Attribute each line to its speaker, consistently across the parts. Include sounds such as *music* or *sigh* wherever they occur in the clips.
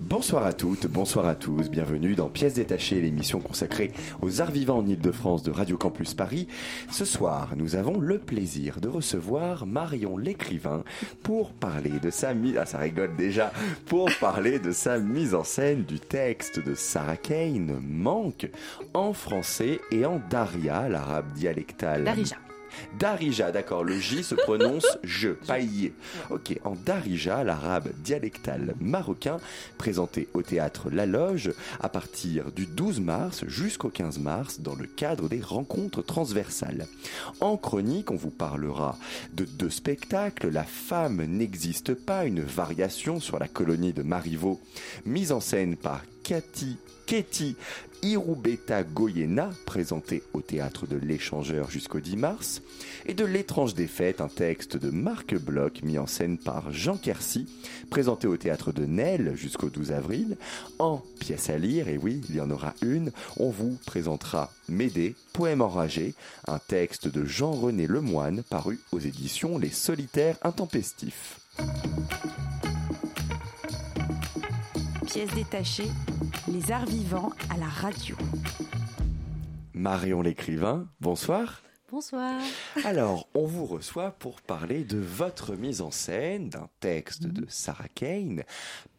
Speaker 1: Bonsoir à toutes, bonsoir à tous, bienvenue dans Pièces détachées, l'émission consacrée aux arts vivants en Ile-de-France de Radio Campus Paris. Ce soir, nous avons le plaisir de recevoir Marion l'écrivain pour parler de sa mise, ah ça rigole déjà, pour parler de sa mise en scène du texte de Sarah Kane, Manque, en français et en daria, l'arabe dialectal.
Speaker 2: Darija.
Speaker 1: Darija, d'accord, le J se prononce je, pas. Ok, en Darija, l'arabe dialectal marocain, présenté au théâtre La Loge à partir du 12 mars jusqu'au 15 mars dans le cadre des rencontres transversales. En chronique, on vous parlera de deux spectacles, La femme n'existe pas, une variation sur la colonie de Marivaux, mise en scène par Cathy Ketty Irubeta Goyena, présenté au théâtre de l'Échangeur jusqu'au 10 mars, et de L'étrange défaite, un texte de Marc Bloch mis en scène par Jean Quercy, présenté au théâtre de Nesle jusqu'au 12 avril, en pièce à lire, et oui, il y en aura une, on vous présentera Médée, poème enragé, un texte de Jean-René Lemoine paru aux éditions Les Solitaires Intempestifs.
Speaker 2: Pièce détachée, les arts vivants à la radio.
Speaker 1: Marion l'écrivain, bonsoir.
Speaker 3: Bonsoir.
Speaker 1: Alors, on vous reçoit pour parler de votre mise en scène d'un texte de Sarah Kane,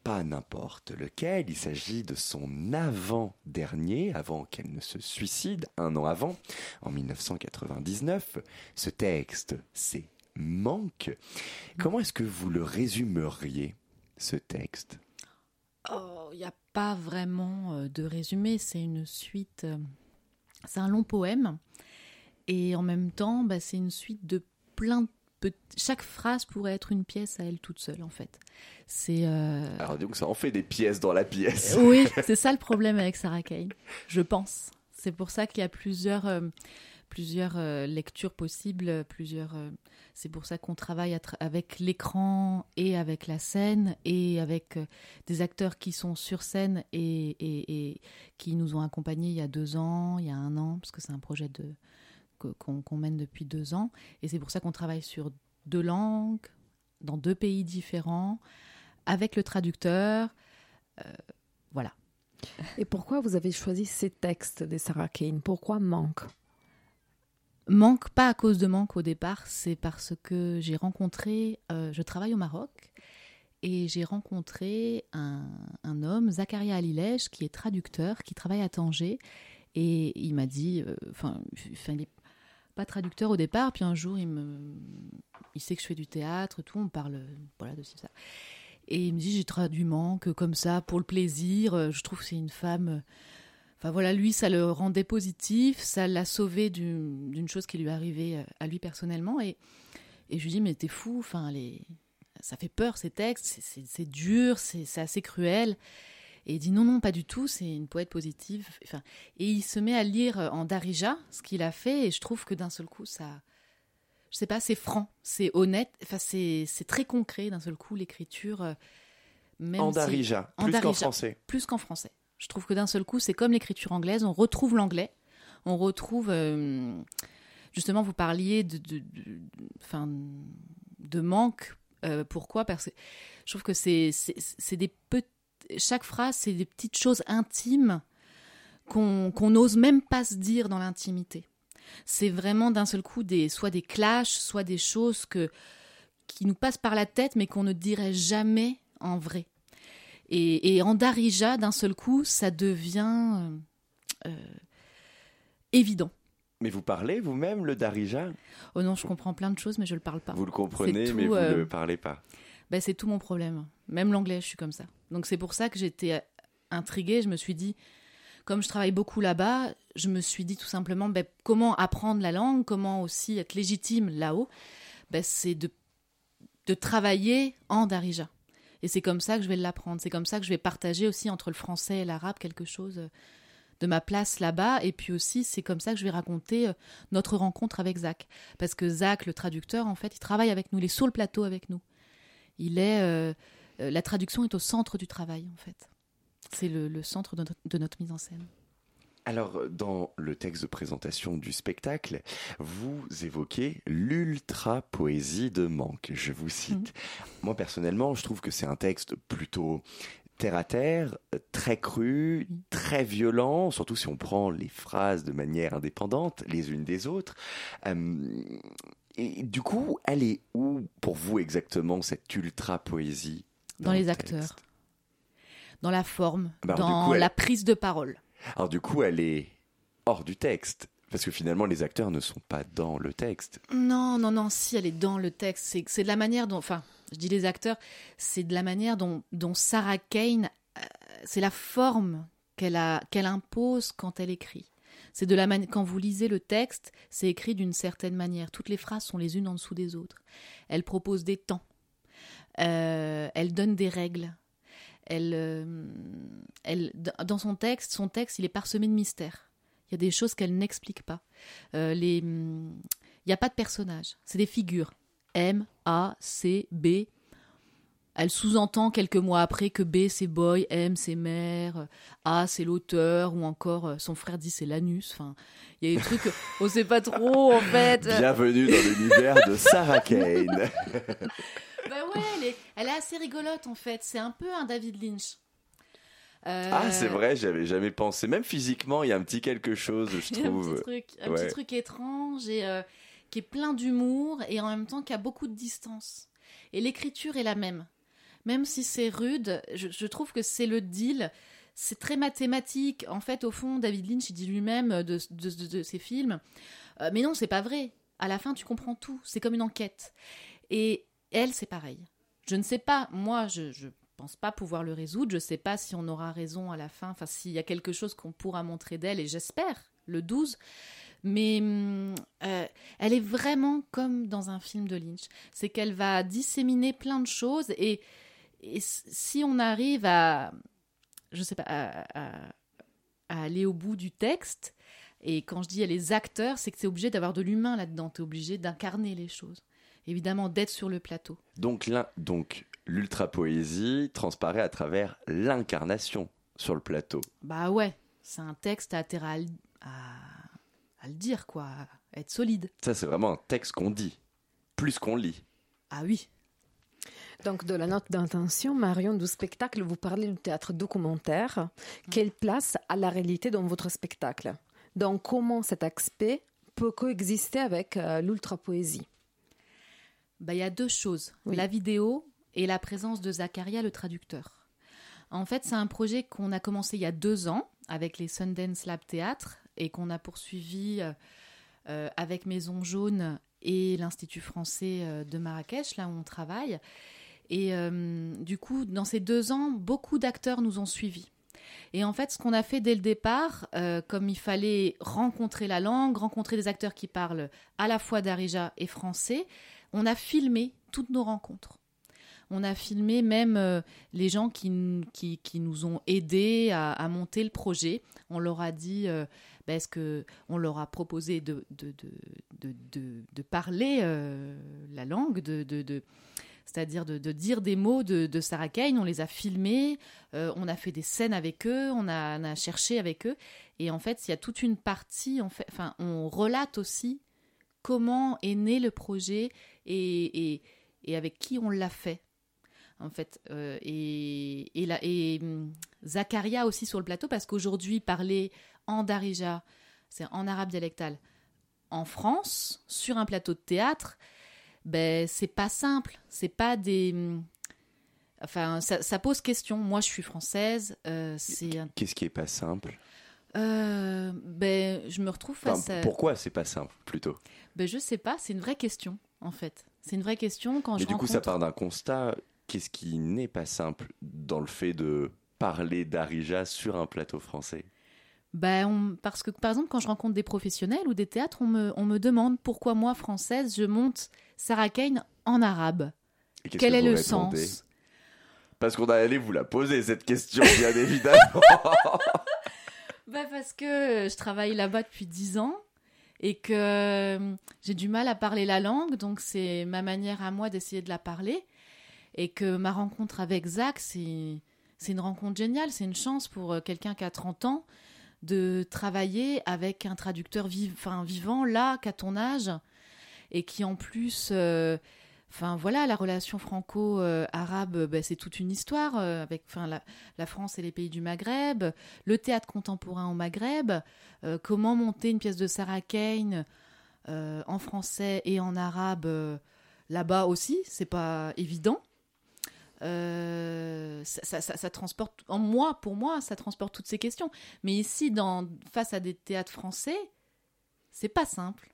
Speaker 1: pas n'importe lequel, il s'agit de son avant-dernier, avant qu'elle ne se suicide, un an avant, en 1999. Ce texte, c'est Manque. Comment est-ce que vous le résumeriez, ce texte?
Speaker 3: Oh, Il n'y a pas vraiment euh, de résumé, c'est une suite. euh, C'est un long poème. Et en même temps, bah, c'est une suite de plein de. Chaque phrase pourrait être une pièce à elle toute seule, en fait. C'est. euh,
Speaker 1: Alors, donc ça en fait des pièces dans la pièce.
Speaker 3: Oui, *laughs* c'est ça le problème avec Sarah Kane, je pense. C'est pour ça qu'il y a plusieurs, euh, plusieurs euh, lectures possibles, plusieurs. euh, c'est pour ça qu'on travaille avec l'écran et avec la scène et avec euh, des acteurs qui sont sur scène et, qui nous ont accompagnés il y a deux ans, il y a un an, parce que c'est un projet qu'on mène depuis deux ans. Et c'est pour ça qu'on travaille sur deux langues, dans deux pays différents, avec le traducteur. Voilà.
Speaker 4: Et pourquoi vous avez choisi ces textes de Sarah Kane? Pourquoi manque?
Speaker 3: Manque, pas à cause de manque au départ, c'est parce que j'ai rencontré, euh, je travaille au Maroc, et j'ai rencontré un, un homme, Zakaria Alilej, qui est traducteur, qui travaille à Tanger, et il m'a dit, euh, enfin, il n'est pas traducteur au départ, puis un jour, il, me, il sait que je fais du théâtre, tout, on parle voilà, de ça. Et il me dit, j'ai traduit manque comme ça, pour le plaisir, euh, je trouve que c'est une femme... Enfin voilà, lui, ça le rendait positif, ça l'a sauvé d'une chose qui lui arrivait euh, à lui personnellement. Et, et je lui dis, mais t'es fou, enfin, les... ça fait peur ces textes, c'est- dur, c'est assez cruel. Et il dit, non, non, pas du tout, c'est une poète positive. Enfin, et il se met à lire euh, en Darija ce qu'il a fait, et je trouve que d'un seul coup, ça. Je sais pas, c'est franc, c'est honnête, enfin, c'est très concret d'un seul coup, l'écriture. euh,
Speaker 1: En
Speaker 3: si-
Speaker 1: Darija,
Speaker 3: en
Speaker 1: plus qu'en français.
Speaker 3: plus qu'en français. Je trouve que d'un seul coup, c'est comme l'écriture anglaise, on retrouve l'anglais, on retrouve euh, justement, vous parliez de, de, manque. Euh, pourquoi? Parce que je trouve que c'est c'est des chaque phrase, c'est des petites choses intimes qu'on qu'on n'ose même pas se dire dans l'intimité. C'est vraiment d'un seul coup des soit des clashs, soit des choses que qui nous passent par la tête, mais qu'on ne dirait jamais en vrai. Et, et en Darija, d'un seul coup, ça devient euh, euh, évident.
Speaker 1: Mais vous parlez vous-même le Darija?
Speaker 3: Oh non, je comprends plein de choses, mais je le parle pas.
Speaker 1: Vous le comprenez, mais vous ne
Speaker 3: euh,
Speaker 1: le parlez pas.
Speaker 3: Ben, c'est tout mon problème. Même l'anglais, je suis comme ça. Donc c'est pour ça que j'étais intriguée. Je me suis dit, comme je travaille beaucoup là-bas, je me suis dit tout simplement, ben, comment apprendre la langue, comment aussi être légitime là-haut, ben, c'est de, de travailler en Darija. Et c'est comme ça que je vais l'apprendre. C'est comme ça que je vais partager aussi entre le français et l'arabe quelque chose de ma place là-bas. Et puis aussi, c'est comme ça que je vais raconter euh, notre rencontre avec Zach. Parce que Zach, le traducteur, en fait, il travaille avec nous, il est sur le plateau avec nous. Il est, euh, euh, la traduction est au centre du travail, en fait. C'est le, centre de notre mise en scène.
Speaker 1: Alors, dans le texte de présentation du spectacle, vous évoquez l'ultra-poésie de Manque. Je vous cite. Moi, personnellement, je trouve que c'est un texte plutôt terre à terre, très cru, très violent, surtout si on prend les phrases de manière indépendante, les unes des autres. Euh, et du coup, elle est où pour vous exactement cette ultra-poésie
Speaker 3: Dans,
Speaker 1: le
Speaker 3: les acteurs, dans la forme,
Speaker 1: Bah,
Speaker 3: dans
Speaker 1: coup, elle-
Speaker 3: la prise de parole.
Speaker 1: Alors du coup, elle est hors du texte. Parce que finalement, les acteurs ne sont pas dans le texte.
Speaker 3: Non, non, non, si elle est dans le texte, c'est de la manière dont, enfin, je dis les acteurs, c'est de la manière dont, Sarah Kane, euh, c'est la forme qu'elle impose quand elle écrit. C'est de la manière, quand vous lisez le texte, c'est écrit d'une certaine manière. Toutes les phrases sont les unes en dessous des autres. Elle propose des temps. Euh, elle donne des règles. Elle, euh, elle, dans son texte, son texte, il est parsemé de mystères. Il y a des choses qu'elle n'explique pas. Euh, les, il n'y a pas de personnages, c'est des figures. M, A, C, B. Elle sous-entend quelques mois après que B c'est boy, M c'est mère, A c'est l'auteur, ou encore euh, son frère dit c'est l'anus. Enfin, il y a des trucs, on sait pas trop en fait.
Speaker 1: Bienvenue dans l'univers de Sarah Kane. *laughs*
Speaker 3: Bah ouais, elle est, elle est assez rigolote en fait. C'est un peu un David Lynch. Euh,
Speaker 1: Ah, c'est vrai, j'avais jamais pensé. Même physiquement, il y a un petit quelque chose, je *laughs*
Speaker 3: Il y a un
Speaker 1: trouve.
Speaker 3: petit truc, un
Speaker 1: Ouais.
Speaker 3: petit truc étrange et euh, qui est plein d'humour et en même temps qui a beaucoup de distance. Et l'écriture est la même. Même si c'est rude, je, je trouve que c'est le deal. C'est très mathématique. En fait, au fond, David Lynch, il dit lui-même de, de, de- de ses films. euh, mais non, c'est pas vrai. À la fin, tu comprends tout. C'est comme une enquête. Et elle, c'est pareil. Je ne sais pas. Moi, je, je pense pas pouvoir le résoudre. Je sais pas si on aura raison à la fin. Enfin, s'il y a quelque chose qu'on pourra montrer d'elle. Et j'espère le 12. Mais hum, euh, elle est vraiment comme dans un film de Lynch. C'est qu'elle va disséminer plein de choses et, si on arrive à, je sais pas, à, à- à aller au bout du texte, et quand je dis les acteurs, c'est que c'est obligé d'avoir de l'humain là-dedans. Tu es obligé d'incarner les choses. Évidemment, d'être sur le plateau.
Speaker 1: Donc, l'un- donc l'ultra-poésie transparaît à travers l'incarnation sur le plateau.
Speaker 3: Bah ouais, c'est un texte à intérêt à, le- à- à le dire, quoi. à être solide.
Speaker 1: Ça, c'est vraiment un texte qu'on dit, plus qu'on lit.
Speaker 3: Ah oui.
Speaker 4: Donc, de la note d'intention, Marion, du spectacle, vous parlez du théâtre documentaire. Quelle place a la réalité dans votre spectacle? Donc, comment cet aspect peut coexister avec euh, l'ultra-poésie?
Speaker 3: Bah, il y a deux choses
Speaker 4: Oui.
Speaker 3: la vidéo et la présence de Zacharia, le traducteur. En fait, c'est un projet qu'on a commencé il y a deux ans avec les Sundance Lab Théâtre et qu'on a poursuivi euh, euh, avec Maison Jaune et l'Institut français euh, de Marrakech, là où on travaille. Et euh, du coup, dans ces deux ans, beaucoup d'acteurs nous ont suivis. Et en fait, ce qu'on a fait dès le départ, euh, comme il fallait rencontrer la langue, rencontrer des acteurs qui parlent à la fois darija et français, on a filmé toutes nos rencontres. On a filmé même euh, les gens qui, qui, nous ont aidés à, monter le projet. On leur a dit, euh, ben, est-ce que on leur a proposé de, de, de, de, parler euh, la langue, de, de, c'est-à-dire de, dire des mots de, de Sarah Kane. On les a filmés, euh, on a fait des scènes avec eux, on a, a cherché avec eux. Et en fait, il y a toute une partie, enfin, on relate aussi comment est né le projet et, et, et avec qui on l'a fait. En fait, euh, et, et, la- et hum, Zakaria aussi sur le plateau, parce qu'aujourd'hui, parler en darija, c'est en arabe dialectal, en France, sur un plateau de théâtre, ben, c'est pas simple. C'est pas des. hum, Enfin, ça, ça pose question. Moi, je suis française. euh, c'est
Speaker 1: Qu'est-ce qui est pas simple?
Speaker 3: Euh, ben, je me retrouve
Speaker 1: Enfin,
Speaker 3: face à.
Speaker 1: Pourquoi c'est pas simple, plutôt?
Speaker 3: Ben, je sais pas, c'est une vraie question, en fait. C'est une vraie question quand
Speaker 1: Mais
Speaker 3: je
Speaker 1: du coup, ça part d'un constat. Qu'est-ce qui n'est pas simple dans le fait de parler d'Arija sur un plateau français?
Speaker 3: Ben, on- Parce que, par exemple, quand je rencontre des professionnels ou des théâtres, on me, on me demande pourquoi moi, française, je monte Sarah Kane en arabe.
Speaker 1: Et
Speaker 3: Quel
Speaker 1: que
Speaker 3: est le sens?
Speaker 1: Parce qu'on allait vous la poser, cette question, bien *laughs* évidemment.
Speaker 3: bah Parce que je travaille là-bas depuis 10 ans et que euh, j'ai du mal à parler la langue, donc c'est ma manière à moi d'essayer de la parler. Et que ma rencontre avec Zach, c'est une rencontre géniale, c'est une chance pour euh, quelqu'un qui a 30 ans de travailler avec un traducteur vivant là qu'à ton âge et qui en plus euh, Enfin voilà, la relation franco-arabe, ben, c'est toute une histoire euh, avec enfin, la, France et les pays du Maghreb, le théâtre contemporain au Maghreb, euh, comment monter une pièce de Sarah Kane en français et en arabe là-bas aussi, c'est pas évident. Ça, ça, transporte, en moi, pour moi, ça transporte toutes ces questions. Mais ici, dans, face à des théâtres français, c'est pas simple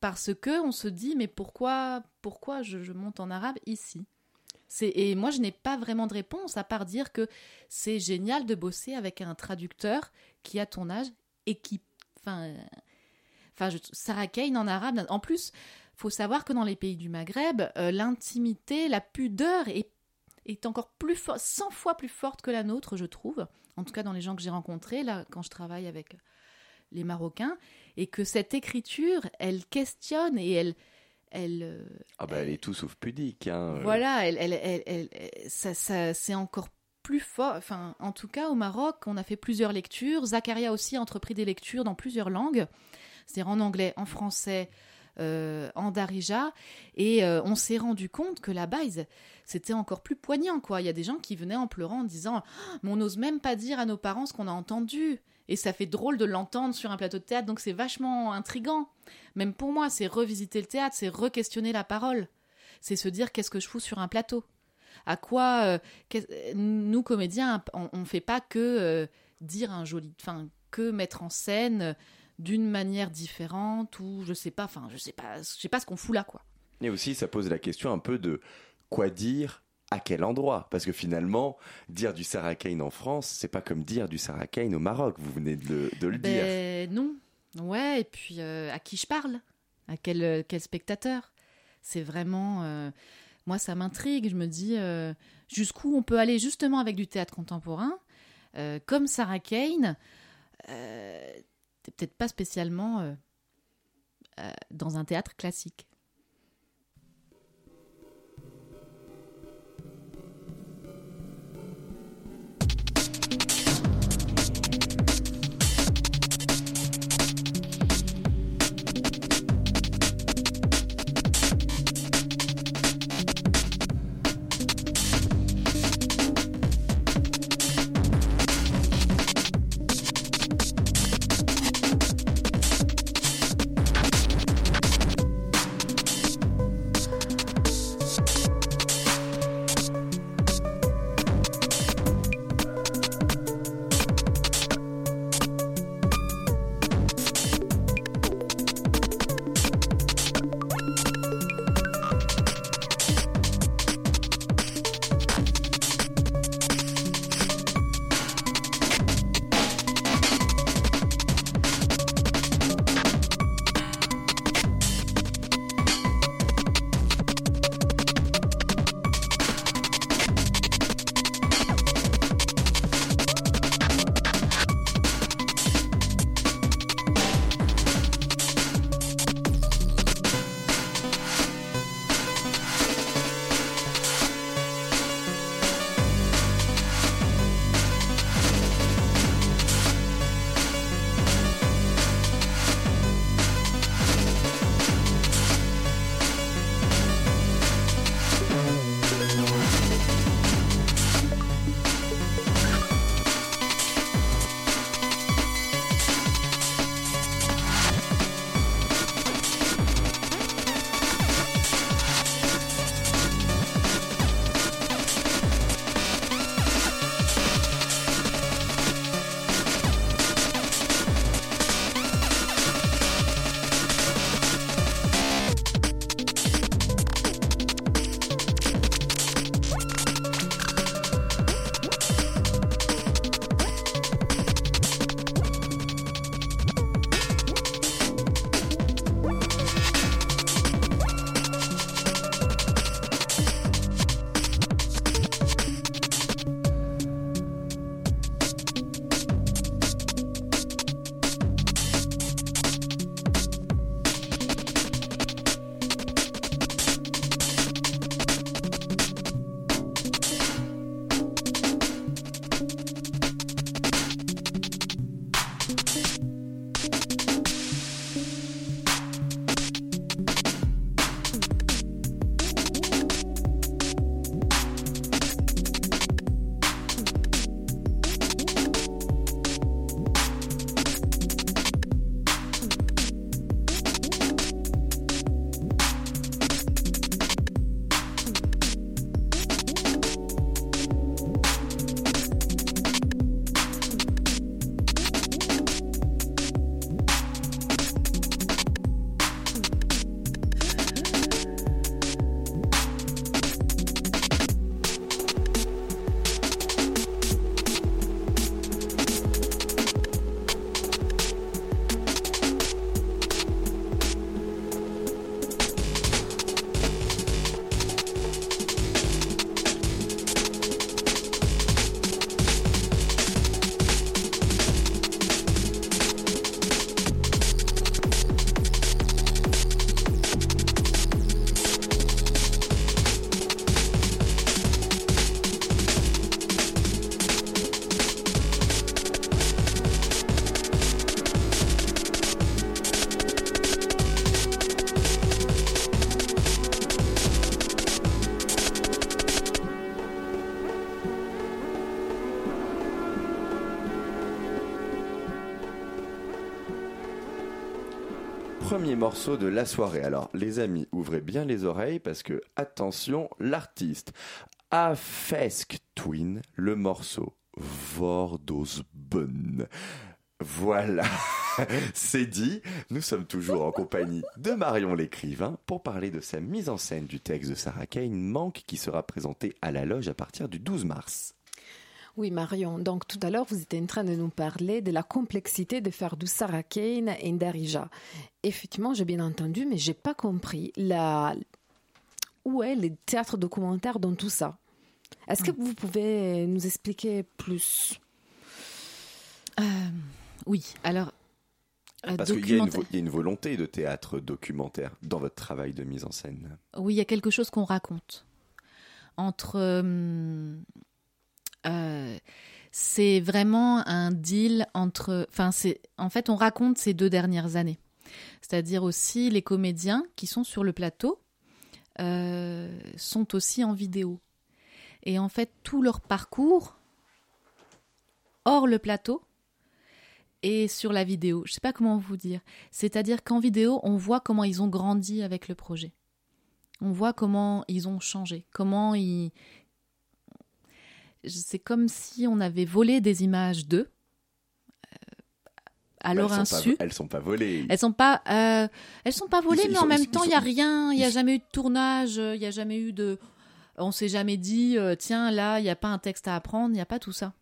Speaker 3: parce que on se dit mais pourquoi pourquoi je, monte en arabe ici. Et moi je n'ai pas vraiment de réponse à part dire que c'est génial de bosser avec un traducteur qui a ton âge et qui enfin enfin Sarah Kane en arabe en plus faut savoir que dans les pays du Maghreb euh, l'intimité la pudeur est est encore plus forte 100 fois plus forte que la nôtre je trouve. En tout cas dans les gens que j'ai rencontrés là quand je travaille avec les Marocains, et que cette écriture, elle questionne et elle... Elle,
Speaker 1: euh, ah bah elle, est tout sauf pudique. Hein.
Speaker 3: Euh. Voilà, elle, elle, elle, ça, ça c'est encore plus fort. Enfin, en tout cas, au Maroc, on a fait plusieurs lectures. Zakaria aussi a entrepris des lectures dans plusieurs langues, c'est-à-dire en anglais, en français, euh, en darija. Et on s'est rendu compte que là-bas, c'était encore plus poignant. quoi. Il y a des gens qui venaient en pleurant en disant oh, Mais on n'ose même pas dire à nos parents ce qu'on a entendu et ça fait drôle de l'entendre sur un plateau de théâtre, donc c'est vachement intrigant. Même pour moi, c'est revisiter le théâtre, c'est re-questionner la parole, c'est se dire qu'est-ce que je fous sur un plateau? À quoi euh, nous comédiens, on, ne fait pas que euh, dire un joli, enfin que mettre en scène d'une manière différente ou je sais pas, enfin je sais pas, je sais pas ce qu'on fout là quoi.
Speaker 1: Et aussi, ça pose la question un peu de quoi dire à quel endroit? Parce que finalement, dire du Sarah Kane en France, c'est pas comme dire du Sarah Kane au Maroc. Vous venez de le,
Speaker 3: ben, Non. Ouais, et puis euh, à qui je parle? À quel, euh, quel spectateur? C'est vraiment. Euh, moi, ça m'intrigue. Je me dis jusqu'où on peut aller justement avec du théâtre contemporain. comme Sarah Kane, peut-être pas spécialement dans un théâtre classique.
Speaker 1: Premier morceau de la soirée. Alors, les amis, ouvrez bien les oreilles parce que, attention, l'artiste a Fesk Twin, le morceau Vordosbun. Voilà, *laughs* c'est dit. Nous sommes toujours en compagnie de Marion l'écrivain pour parler de sa mise en scène du texte de Sarah Kane, Manque, qui sera présenté à la loge à partir du 12 mars.
Speaker 4: Oui, Marion. Donc, tout à l'heure, vous étiez en train de nous parler de la complexité de faire du Sarah Kane et Darija. Effectivement, j'ai bien entendu, mais j'ai pas compris la... où est le théâtre documentaire dans tout ça? Est-ce que vous pouvez nous expliquer plus?
Speaker 3: Euh, oui, alors. euh,
Speaker 1: Parce qu'il y a une volonté de théâtre documentaire dans votre travail de mise en scène.
Speaker 3: Oui, il y a quelque chose qu'on raconte. Entre. euh, euh, c'est vraiment un deal entre. Enfin, c'est. En fait, on raconte ces deux dernières années. C'est-à-dire aussi les comédiens qui sont sur le plateau euh, sont aussi en vidéo. Et en fait, tout leur parcours hors le plateau et sur la vidéo. Je sais pas comment vous dire. C'est-à-dire qu'en vidéo, on voit comment ils ont grandi avec le projet. On voit comment ils ont changé, comment ils. C'est comme si on avait volé des images d'eux. euh, à leur
Speaker 1: elles, sont
Speaker 3: insu.
Speaker 1: pas, elles sont pas volées.
Speaker 3: Elles sont pas, euh, elles sont pas volées,
Speaker 1: Ils- ils
Speaker 3: mais en
Speaker 1: sont-
Speaker 3: même
Speaker 1: ils-
Speaker 3: temps, il y a
Speaker 1: sont-
Speaker 3: rien, il y a jamais eu de tournage, il y a jamais eu de, on s'est jamais dit, euh, tiens, là, il y a pas un texte à apprendre, il y a pas tout ça.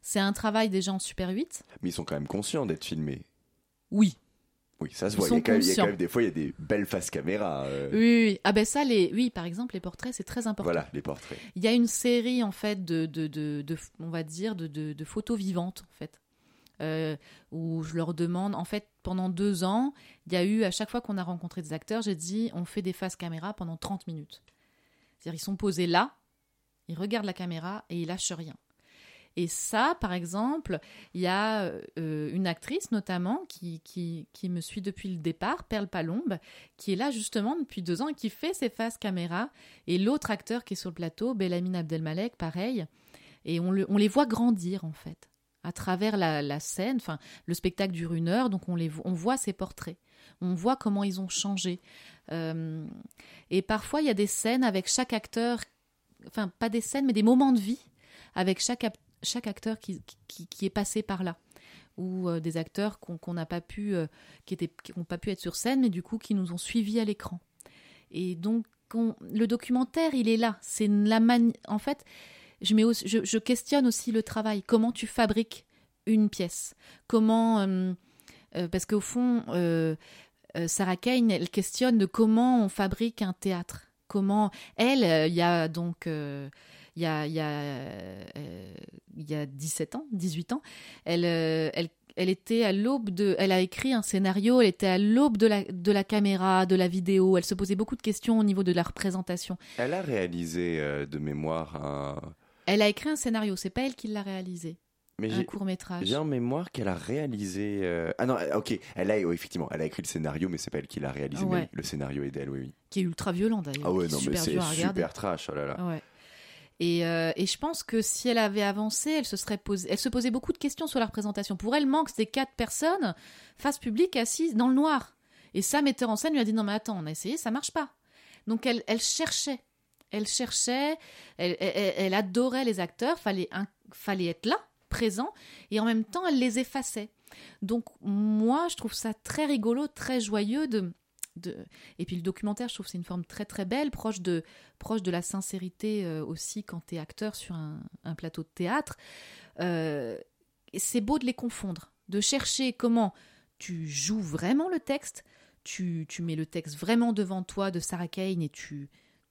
Speaker 3: C'est un travail des gens en Super 8.
Speaker 1: Mais ils sont quand même conscients d'être filmés.
Speaker 3: Oui.
Speaker 1: Oui, ça se voit. Il y, a quand même, il y a quand
Speaker 3: conscients.
Speaker 1: même des fois, il y a des belles faces caméra. euh,
Speaker 3: Oui, oui, oui. Ah ben ça, les, oui, par exemple, les portraits, c'est très important.
Speaker 1: Voilà, les portraits.
Speaker 3: Il y a une série en fait de, de, de, de- on va dire de, de, de photos vivantes en fait, euh, où je leur demande en fait pendant deux ans, il y a eu à chaque fois qu'on a rencontré des acteurs, j'ai dit on fait des faces caméra pendant 30 minutes. C'est-à-dire ils sont posés là, ils regardent la caméra et ils lâchent rien. Et ça, par exemple, il y a euh, une actrice notamment qui, qui, qui me suit depuis le départ, Perle Palombe, qui est là justement depuis deux ans et qui fait ses faces caméra. Et l'autre acteur qui est sur le plateau, Belamine Abdelmalek, pareil. Et on, le- on les voit grandir en fait à travers la, scène. Enfin, le spectacle dure une heure, donc on, les, on voit ces portraits. On voit comment ils ont changé. Euh, et parfois, il y a des scènes avec chaque acteur, enfin, pas des scènes, mais des moments de vie avec chaque, ap- chaque acteur qui, qui, qui est passé par là. Ou euh, des acteurs qu'on n'a pas pu, euh, qui étaient, qui n'ont pas pu être sur scène, mais du coup qui nous ont suivis à l'écran. Et donc, on- le documentaire, il est là. C'est la mani- En fait, je, mets je, questionne aussi le travail. Comment tu fabriques une pièce? Comment euh, euh, Parce qu'au fond, Sarah Kane, elle questionne de comment on fabrique un théâtre. Comment elle, il y a donc il y a, il y, a, euh, il y a 17 ans, 18 ans, elle, euh, elle, elle était à l'aube de. Elle a écrit un scénario, elle était à l'aube de la, de la caméra, de la vidéo. Elle se posait beaucoup de questions au niveau de la représentation.
Speaker 1: Elle a réalisé euh, de mémoire un.
Speaker 3: Elle a écrit un scénario, c'est pas elle qui l'a réalisé.
Speaker 1: Mais
Speaker 3: un court métrage.
Speaker 1: j'ai en mémoire qu'elle a réalisé. euh, Ah non, ok, elle a, oui, effectivement, elle a écrit le scénario, mais c'est pas elle qui l'a réalisé.
Speaker 3: Ouais.
Speaker 1: le scénario est d'elle, oui, oui.
Speaker 3: Qui est ultra violent d'ailleurs.
Speaker 1: Ah ouais, non, mais
Speaker 3: super
Speaker 1: c'est
Speaker 3: regarder.
Speaker 1: super trash, oh là là.
Speaker 3: Ouais. Et, euh, et je pense que si elle avait avancé, elle se serait elle se posait beaucoup de questions sur la représentation. Pour elle, manque ces quatre personnes face publique assises dans le noir. Et ça, metteur en scène lui a dit non mais attends, on a essayé, ça marche pas. Donc elle, elle cherchait, elle cherchait, elle, adorait les acteurs, fallait fallait être là, présent, et en même temps elle les effaçait. Donc moi, je trouve ça très rigolo, très joyeux de Et puis le documentaire, je trouve c'est une forme très très belle, proche de, proche de la sincérité euh, aussi quand tu es acteur sur un, plateau de théâtre. Euh, c'est beau de les confondre, de chercher comment tu joues vraiment le texte, tu, tu mets le texte vraiment devant toi de Sarah Kane et tu,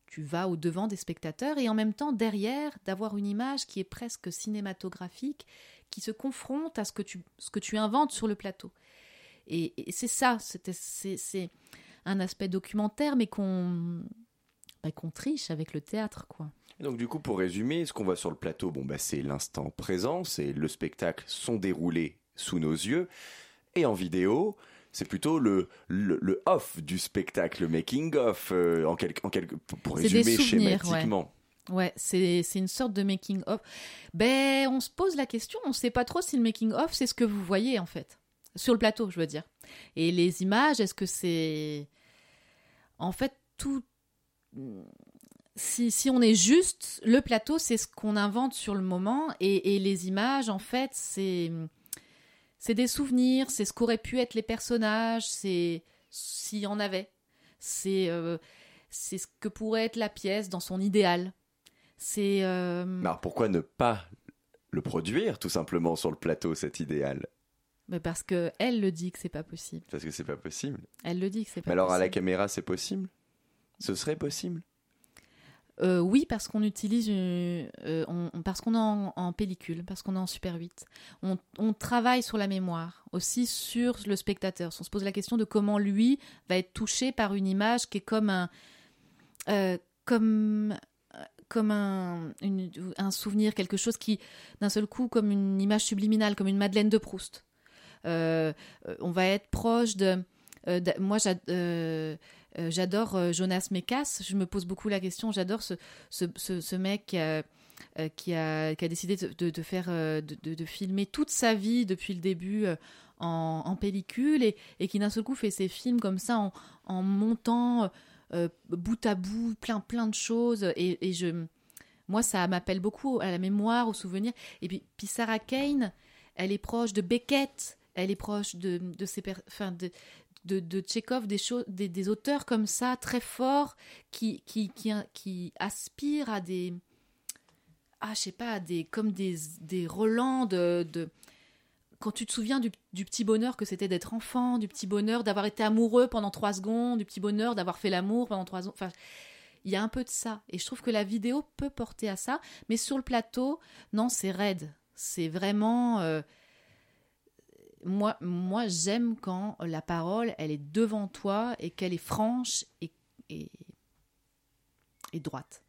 Speaker 3: tu vas au devant des spectateurs et en même temps derrière d'avoir une image qui est presque cinématographique, qui se confronte à ce que tu, ce que tu inventes sur le plateau. Et, et c'est ça, c'est un aspect documentaire, mais qu'on bah, qu'on triche avec le théâtre, quoi.
Speaker 1: Donc du coup, pour résumer, ce qu'on voit sur le plateau, bon bah c'est l'instant présent, c'est le spectacle sont déroulés sous nos yeux, et en vidéo, c'est plutôt le, le, le off du spectacle, le making of, euh, en quelque, en quelque, pour- résumer schématiquement.
Speaker 3: Ouais, c'est c'est une sorte de making-of. Ben, on se pose la question, on sait pas trop si le making-of, c'est ce que vous voyez, en fait. sur le plateau, je veux dire. Et les images, est-ce que c'est en fait tout si, on est juste, le plateau, c'est ce qu'on invente sur le moment, et, les images, en fait, c'est c'est des souvenirs, c'est ce qu'auraient pu être les personnages, c'est s'il y en avait, c'est euh, ce que pourrait être la pièce dans son idéal. C'est. euh,
Speaker 1: alors pourquoi ne pas le produire tout simplement sur le plateau, cet idéal?
Speaker 3: Mais parce que elle le dit que c'est pas possible.
Speaker 1: Parce que c'est pas possible.
Speaker 3: Elle le dit que c'est pas
Speaker 1: Mais alors à la caméra, c'est possible? Ce serait possible?
Speaker 3: Euh, oui, parce qu'on utilise, une- euh, on- on- parce qu'on est en, en pellicule, parce qu'on est en Super 8. On, on travaille sur la mémoire, aussi sur le spectateur. On se pose la question de comment lui va être touché par une image qui est comme un, euh, comme, euh, comme un, une- un souvenir, quelque chose qui, d'un seul coup, comme une image subliminale, comme une Madeleine de Proust. Euh, euh, on va être proche de. euh, moi, j'ad- j'adore Jonas Mekas. Je me pose beaucoup la question. J'adore ce, ce, mec qui a, qui, a, décidé de, faire, de, filmer toute sa vie depuis le début en, en pellicule et, qui d'un seul coup fait ses films comme ça en, en montant bout à bout plein plein de choses. Et, et je, moi, ça m'appelle beaucoup à la mémoire, au souvenir. Et puis, puis Sarah Kane, elle est proche de Beckett. Elle est proche de, de per- enfin, de, de, de Tchekhov, des, des, des auteurs comme ça, très forts, qui, qui, qui, qui aspirent à des. Ah, je sais pas, à des, comme des, des relents de, de. Quand tu te souviens du, du petit bonheur que c'était d'être enfant, du petit bonheur d'avoir été amoureux pendant trois secondes, du petit bonheur d'avoir fait l'amour pendant trois secondes. Enfin, il y a un peu de ça. Et je trouve que la vidéo peut porter à ça. Mais sur le plateau, non, c'est raide. C'est vraiment. euh, moi, moi j'aime quand la parole, elle est devant toi et qu'elle est franche et, droite.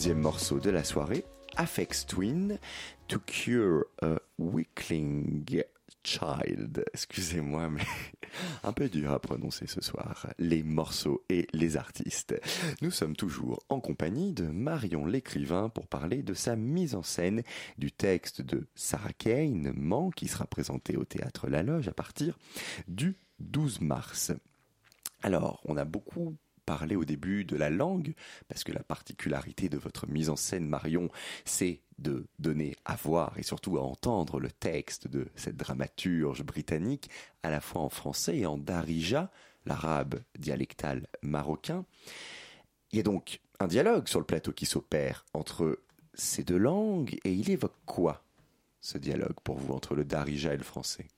Speaker 1: Deuxième morceau de la soirée, Afex Twin, To Cure a Weakling Child. Excusez-moi, mais *laughs* un peu dur à prononcer ce soir. Les morceaux et les artistes. Nous sommes toujours en compagnie de Marion l'écrivain pour parler de sa mise en scène du texte de Sarah Kane, Man, qui sera présenté au théâtre La Loge à partir du 12 mars. Alors, on a beaucoup parlé au début de la langue, parce que la particularité de votre mise en scène, Marion, c'est de donner à voir et surtout à entendre le texte de cette dramaturge britannique, à la fois en français et en darija, l'arabe dialectal marocain. Il y a donc un dialogue sur le plateau qui s'opère entre ces deux langues, et il évoque quoi, ce dialogue, pour vous, entre le darija et le français?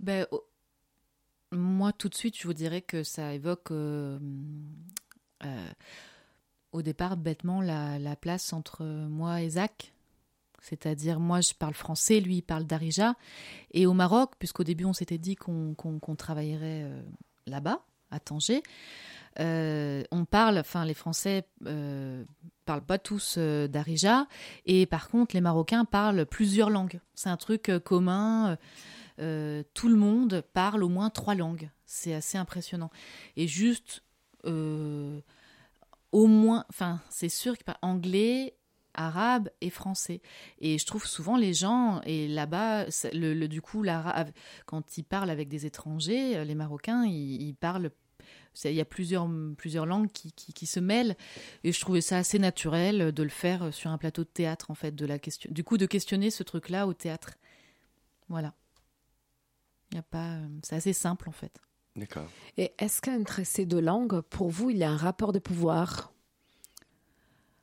Speaker 3: Ben, moi, tout de suite, je vous dirais que ça évoque euh, euh, au départ bêtement la, place entre moi et Zach. C'est-à-dire, moi, je parle français, lui, il parle darija. Et au Maroc, puisqu'au début, on s'était dit qu'on travaillerait euh, là-bas, à Tanger, on parle, enfin, les Français parlent pas tous darija. Et par contre, les Marocains parlent plusieurs langues. C'est un truc commun. Euh, tout le monde parle au moins trois langues. C'est assez impressionnant. Et juste, euh, au moins, enfin, c'est sûr qu'il parle anglais, arabe et français. Et je trouve souvent les gens, et là-bas, le, du coup, l'arabe, quand ils parlent avec des étrangers, euh, les Marocains, ils, parlent il y a plusieurs, plusieurs langues qui, qui, se mêlent et je trouvais ça assez naturel de le faire sur un plateau de théâtre en fait de la question du coup de questionner ce truc là au théâtre voilà a pas, euh, c'est assez simple en fait.
Speaker 1: D'accord.
Speaker 4: Et est-ce qu'entre ces deux langues, pour vous, il y a un rapport de pouvoir?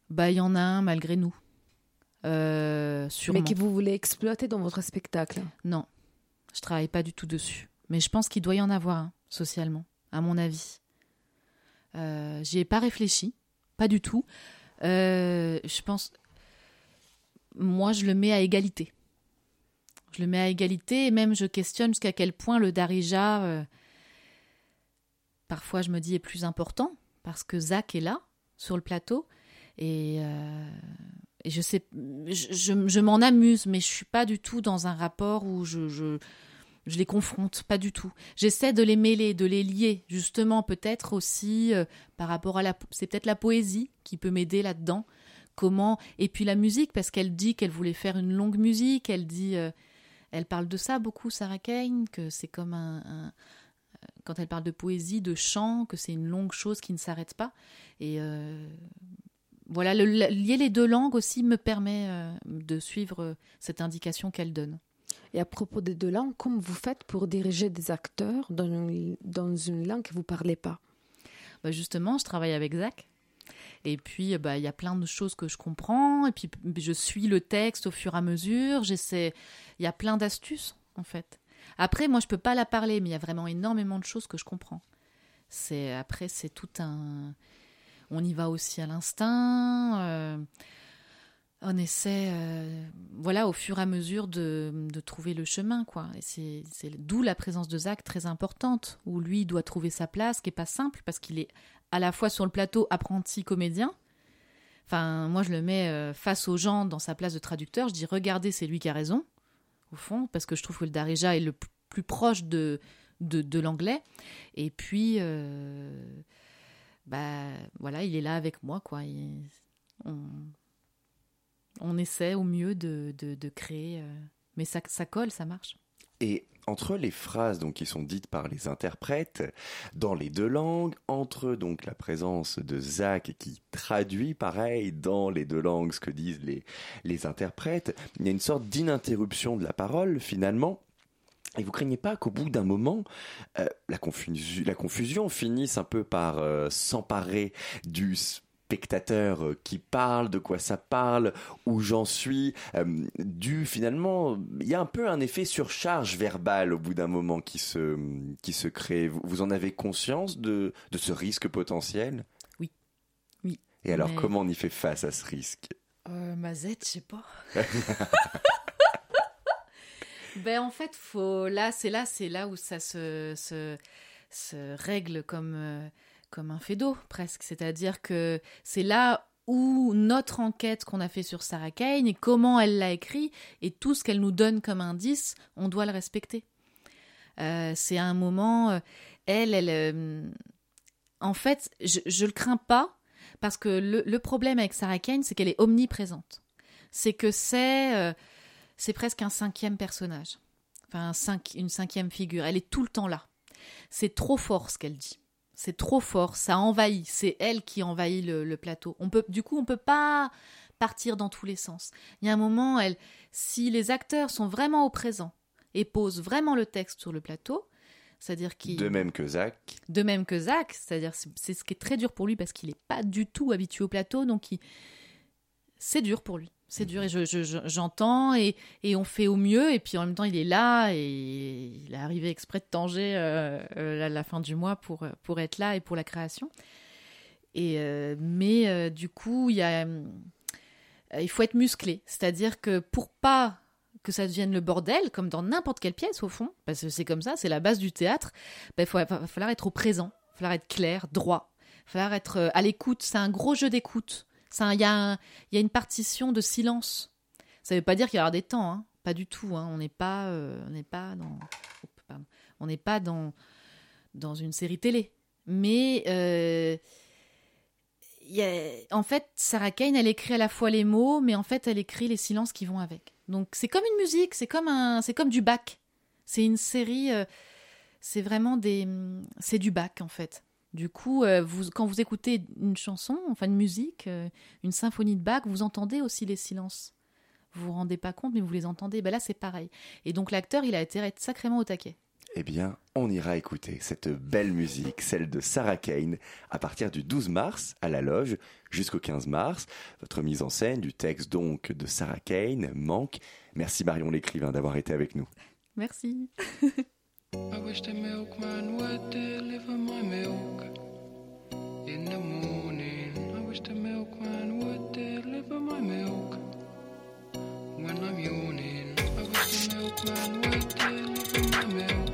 Speaker 3: Bah, il y en a un malgré nous. Euh,
Speaker 4: Mais que vous voulez exploiter dans votre spectacle?
Speaker 3: Non, je travaille pas du tout dessus. Mais je pense qu'il doit y en avoir un, socialement, à mon avis. Euh, J'y ai pas réfléchi, pas du tout. Euh, je pense, moi, je le mets à égalité. Je le mets à égalité et même je questionne jusqu'à quel point le Darija, euh, parfois je me dis, est plus important parce que Zach est là, sur le plateau. Et, euh, je sais, je, m'en amuse, mais je suis pas du tout dans un rapport où je, je, les confronte, pas du tout. J'essaie de les mêler, de les lier, justement, peut-être aussi euh, par rapport à la. C'est peut-être la poésie qui peut m'aider là-dedans. Comment. Et puis la musique, parce qu'elle dit qu'elle voulait faire une longue musique, elle dit. Elle parle de ça beaucoup, Sarah Kane, que c'est comme un, quand elle parle de poésie, de chant, que c'est une longue chose qui ne s'arrête pas. Et euh, voilà, le, lier les deux langues aussi me permet euh, de suivre cette indication qu'elle donne.
Speaker 4: Et à propos des deux langues, comment vous faites pour diriger des acteurs dans une, dans une langue que vous ne parlez pas?
Speaker 3: Bah Justement, je travaille avec Zach. Et puis, bah, il y a plein de choses que je comprends. Et puis, je suis le texte au fur et à mesure. J'essaie. Il y a plein d'astuces, en fait. Après, moi, je peux pas la parler, mais il y a vraiment énormément de choses que je comprends. C'est après, c'est tout un. On y va aussi à l'instinct. Euh, on essaie, euh, voilà, au fur et à mesure de, de trouver le chemin, quoi. Et c'est, c'est d'où la présence de Zach très importante, où lui doit trouver sa place, qui est pas simple parce qu'il est à la fois sur le plateau apprenti comédien. Enfin, moi, je le mets euh, face aux gens dans sa place de traducteur. Je dis, regardez, c'est lui qui a raison, au fond, parce que je trouve que le Darija est le plus proche de, de, l'anglais. Et puis, euh, bah, voilà, il est là avec moi, quoi. on, essaie au mieux de, de, créer. Euh, mais ça, ça colle, ça marche.
Speaker 1: Et entre les phrases donc qui sont dites par les interprètes dans les deux langues, entre donc la présence de Zach qui traduit pareil dans les deux langues ce que disent les, les interprètes, il y a une sorte d'ininterruption de la parole finalement. Et vous craignez pas qu'au bout d'un moment, euh, la, la, confusion finisse un peu par euh, s'emparer du spectateur euh, qui parle, de quoi ça parle, où j'en suis, euh, du finalement, il y a un peu un effet surcharge verbale au bout d'un moment qui se, qui se crée. Vous, en avez conscience de, de ce risque potentiel?
Speaker 3: Oui. Oui.
Speaker 1: Et alors, comment on y fait face à ce risque?
Speaker 3: Euh, Mazette, je sais pas. *laughs* ben en fait, faut là, c'est là, c'est là où ça se, se, se règle comme. Euh, comme un fait d'eau presque. C'est-à-dire que c'est là où notre enquête qu'on a fait sur Sarah Kane et comment elle l'a écrit et tout ce qu'elle nous donne comme indice, on doit le respecter. Euh, c'est un moment, euh, elle, elle, euh, en fait, je, le crains pas parce que le, le problème avec Sarah Kane, c'est qu'elle est omniprésente. C'est que c'est, c'est presque un cinquième personnage, enfin une cinquième figure. Elle est tout le temps là. C'est trop fort ce qu'elle dit. C'est trop fort, ça envahit. C'est elle qui envahit le, le plateau. On peut, du coup, on peut pas partir dans tous les sens. Il y a un moment, elle, si les acteurs sont vraiment au présent et posent vraiment le texte sur le plateau, c'est-à-dire qu'ils
Speaker 1: De même que Zach.
Speaker 3: de même que Zach, c'est-à-dire c'est c'est ce qui est très dur pour lui parce qu'il n'est pas du tout habitué au plateau, donc il- c'est dur pour lui. C'est dur et je- je- je- j'entends et, et on fait au mieux et puis en même temps il est là et il est arrivé exprès de Tanger euh, euh, la, fin du mois pour, euh, pour être là et pour la création. Et, euh, mais euh, du coup il y a, il faut être musclé, c'est-à-dire que pour pas que ça devienne le bordel, comme dans n'importe quelle pièce au fond, parce que c'est comme ça, c'est la base du théâtre, il faut- va falloir être au présent, il va falloir être clair, droit, il va falloir être à l'écoute, c'est un gros jeu d'écoute. Il y, a une partition de silence. Ça ne veut pas dire qu'il y aura des temps, hein, pas du tout. hein. On n'est pas, euh, on n'est pas dans, on n'est pas dans dans une série télé. Mais euh, en fait, Sarah Kane, elle écrit à la fois les mots, mais en fait, elle écrit les silences qui vont avec. Donc c'est comme une musique, c'est comme un, comme du bac. C'est une série, euh, c'est vraiment des, c'est du bac en fait. Du coup, euh, vous, quand vous écoutez une chanson, enfin une musique, euh, une symphonie de Bach, vous entendez aussi les silences. Vous vous rendez pas compte, mais vous les entendez. Ben là, c'est pareil. Et donc l'acteur, il a été sacrément au taquet.
Speaker 1: Eh bien, on ira écouter cette belle musique, celle de Sarah Kane, à partir du 12 mars à la loge jusqu'au 15 mars. Votre mise en scène du texte donc de Sarah Kane manque. Merci Marion l'écrivain d'avoir été avec nous.
Speaker 3: Merci. *laughs*
Speaker 5: I wish the milkman would deliver my milk in the morning. I wish the milkman would deliver my milk when I'm yawning. I wish the milkman would deliver my milk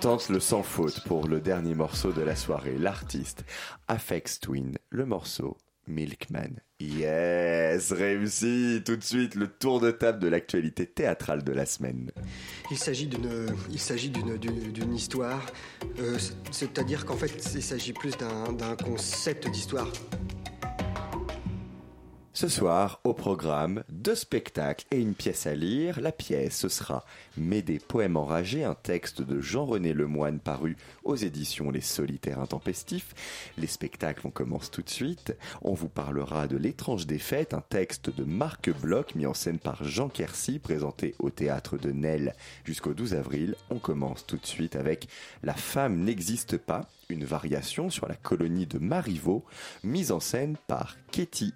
Speaker 1: tente le sans faute pour le dernier morceau de la soirée. L'artiste Afex Twin, le morceau Milkman. Yes, réussi tout de suite le tour de table de l'actualité théâtrale de la semaine.
Speaker 6: Il s'agit d'une, histoire, euh, c'est-à-dire qu'en fait, il s'agit plus d'un concept d'histoire.
Speaker 1: Ce soir, au programme, deux spectacles et une pièce à lire. La pièce, ce sera Médée, poème enragé, un texte de Jean-René Lemoine paru aux éditions Les Solitaires Intempestifs. Les spectacles, on commence tout de suite. On vous parlera de L'étrange défaite, un texte de Marc Bloch mis en scène par Jean Quercy, présenté au théâtre de Nesle jusqu'au 12 avril. On commence tout de suite avec La femme n'existe pas, une variation sur la colonie de Marivaux, mise en scène par Ketty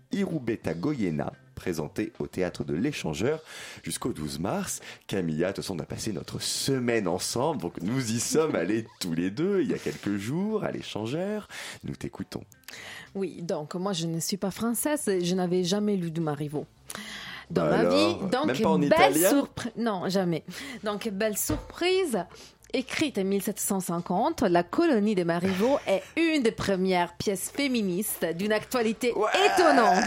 Speaker 1: Goyena, présentée au théâtre de l'Échangeur jusqu'au 12 mars. Camilla, de toute façon, on a passé notre semaine ensemble, donc nous y sommes allés tous les deux il y a quelques jours à l'Échangeur. Nous t'écoutons.
Speaker 4: Oui, donc moi je ne suis pas française, je n'avais jamais lu de Marivaux dans ma
Speaker 1: Alors,
Speaker 4: vie. Donc, belle surprise. Non, jamais. Donc, belle surprise. Écrite en 1750, La colonie de Marivaux *laughs* est une des premières pièces féministes d'une actualité étonnante.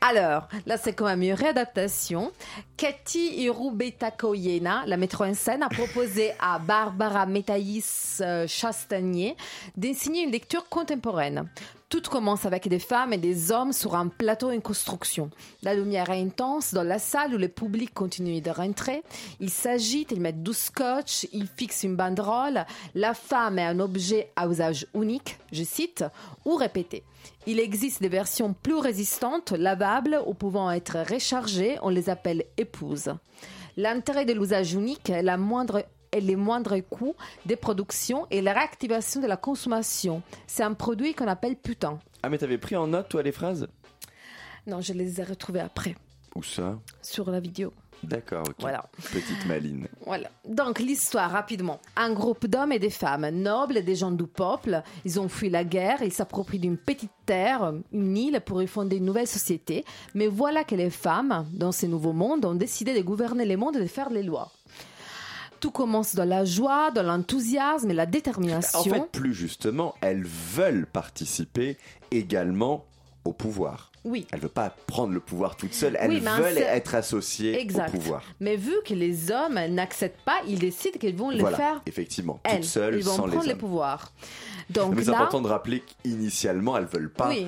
Speaker 4: Alors, là, c'est quand même une réadaptation. Cathy Irubeta-Koyena, la metteur en scène, a proposé à Barbara Métaïs euh, Chastanier d'enseigner une lecture contemporaine. Tout commence avec des femmes et des hommes sur un plateau en construction. La lumière est intense dans la salle où le public continue de rentrer. Ils s'agitent, ils mettent du scotch, ils fixent une banderole. La femme est un objet à usage unique, je cite, ou répété. Il existe des versions plus résistantes, lavables ou pouvant être rechargées. On les appelle épouses. L'intérêt de l'usage unique est la moindre et les moindres coûts des productions et la réactivation de la consommation. C'est un produit qu'on appelle putain.
Speaker 1: Ah, mais t'avais pris en note, toi, les phrases?
Speaker 4: Non, je les ai retrouvées après,
Speaker 1: Où ça?
Speaker 4: Sur la vidéo.
Speaker 1: D'accord, ok.
Speaker 4: Voilà.
Speaker 1: Petite maline. *laughs*
Speaker 4: Voilà. Donc l'histoire rapidement. Un groupe d'hommes et de femmes nobles et des gens du peuple, ils ont fui la guerre, ils s'approprient d'une petite terre, une île pour y fonder une nouvelle société. Mais voilà que les femmes, dans ces nouveaux mondes, ont décidé de gouverner les mondes et de faire les lois. Tout commence dans la joie, dans l'enthousiasme et la détermination.
Speaker 1: En fait, plus justement, elles veulent participer également au pouvoir.
Speaker 4: Oui.
Speaker 1: Elles ne veulent pas prendre le pouvoir toutes seules, elles
Speaker 4: Oui,
Speaker 1: veulent être associées
Speaker 4: Exact.
Speaker 1: au pouvoir.
Speaker 4: Mais vu que les hommes n'acceptent pas, ils décident qu'ils vont le
Speaker 1: voilà,
Speaker 4: faire
Speaker 1: effectivement,
Speaker 4: elles.
Speaker 1: toutes seules,
Speaker 4: ils vont
Speaker 1: sans
Speaker 4: prendre
Speaker 1: les hommes.
Speaker 4: pouvoirs. Donc
Speaker 1: Mais c'est important de rappeler qu'initialement, elles veulent pas
Speaker 4: oui.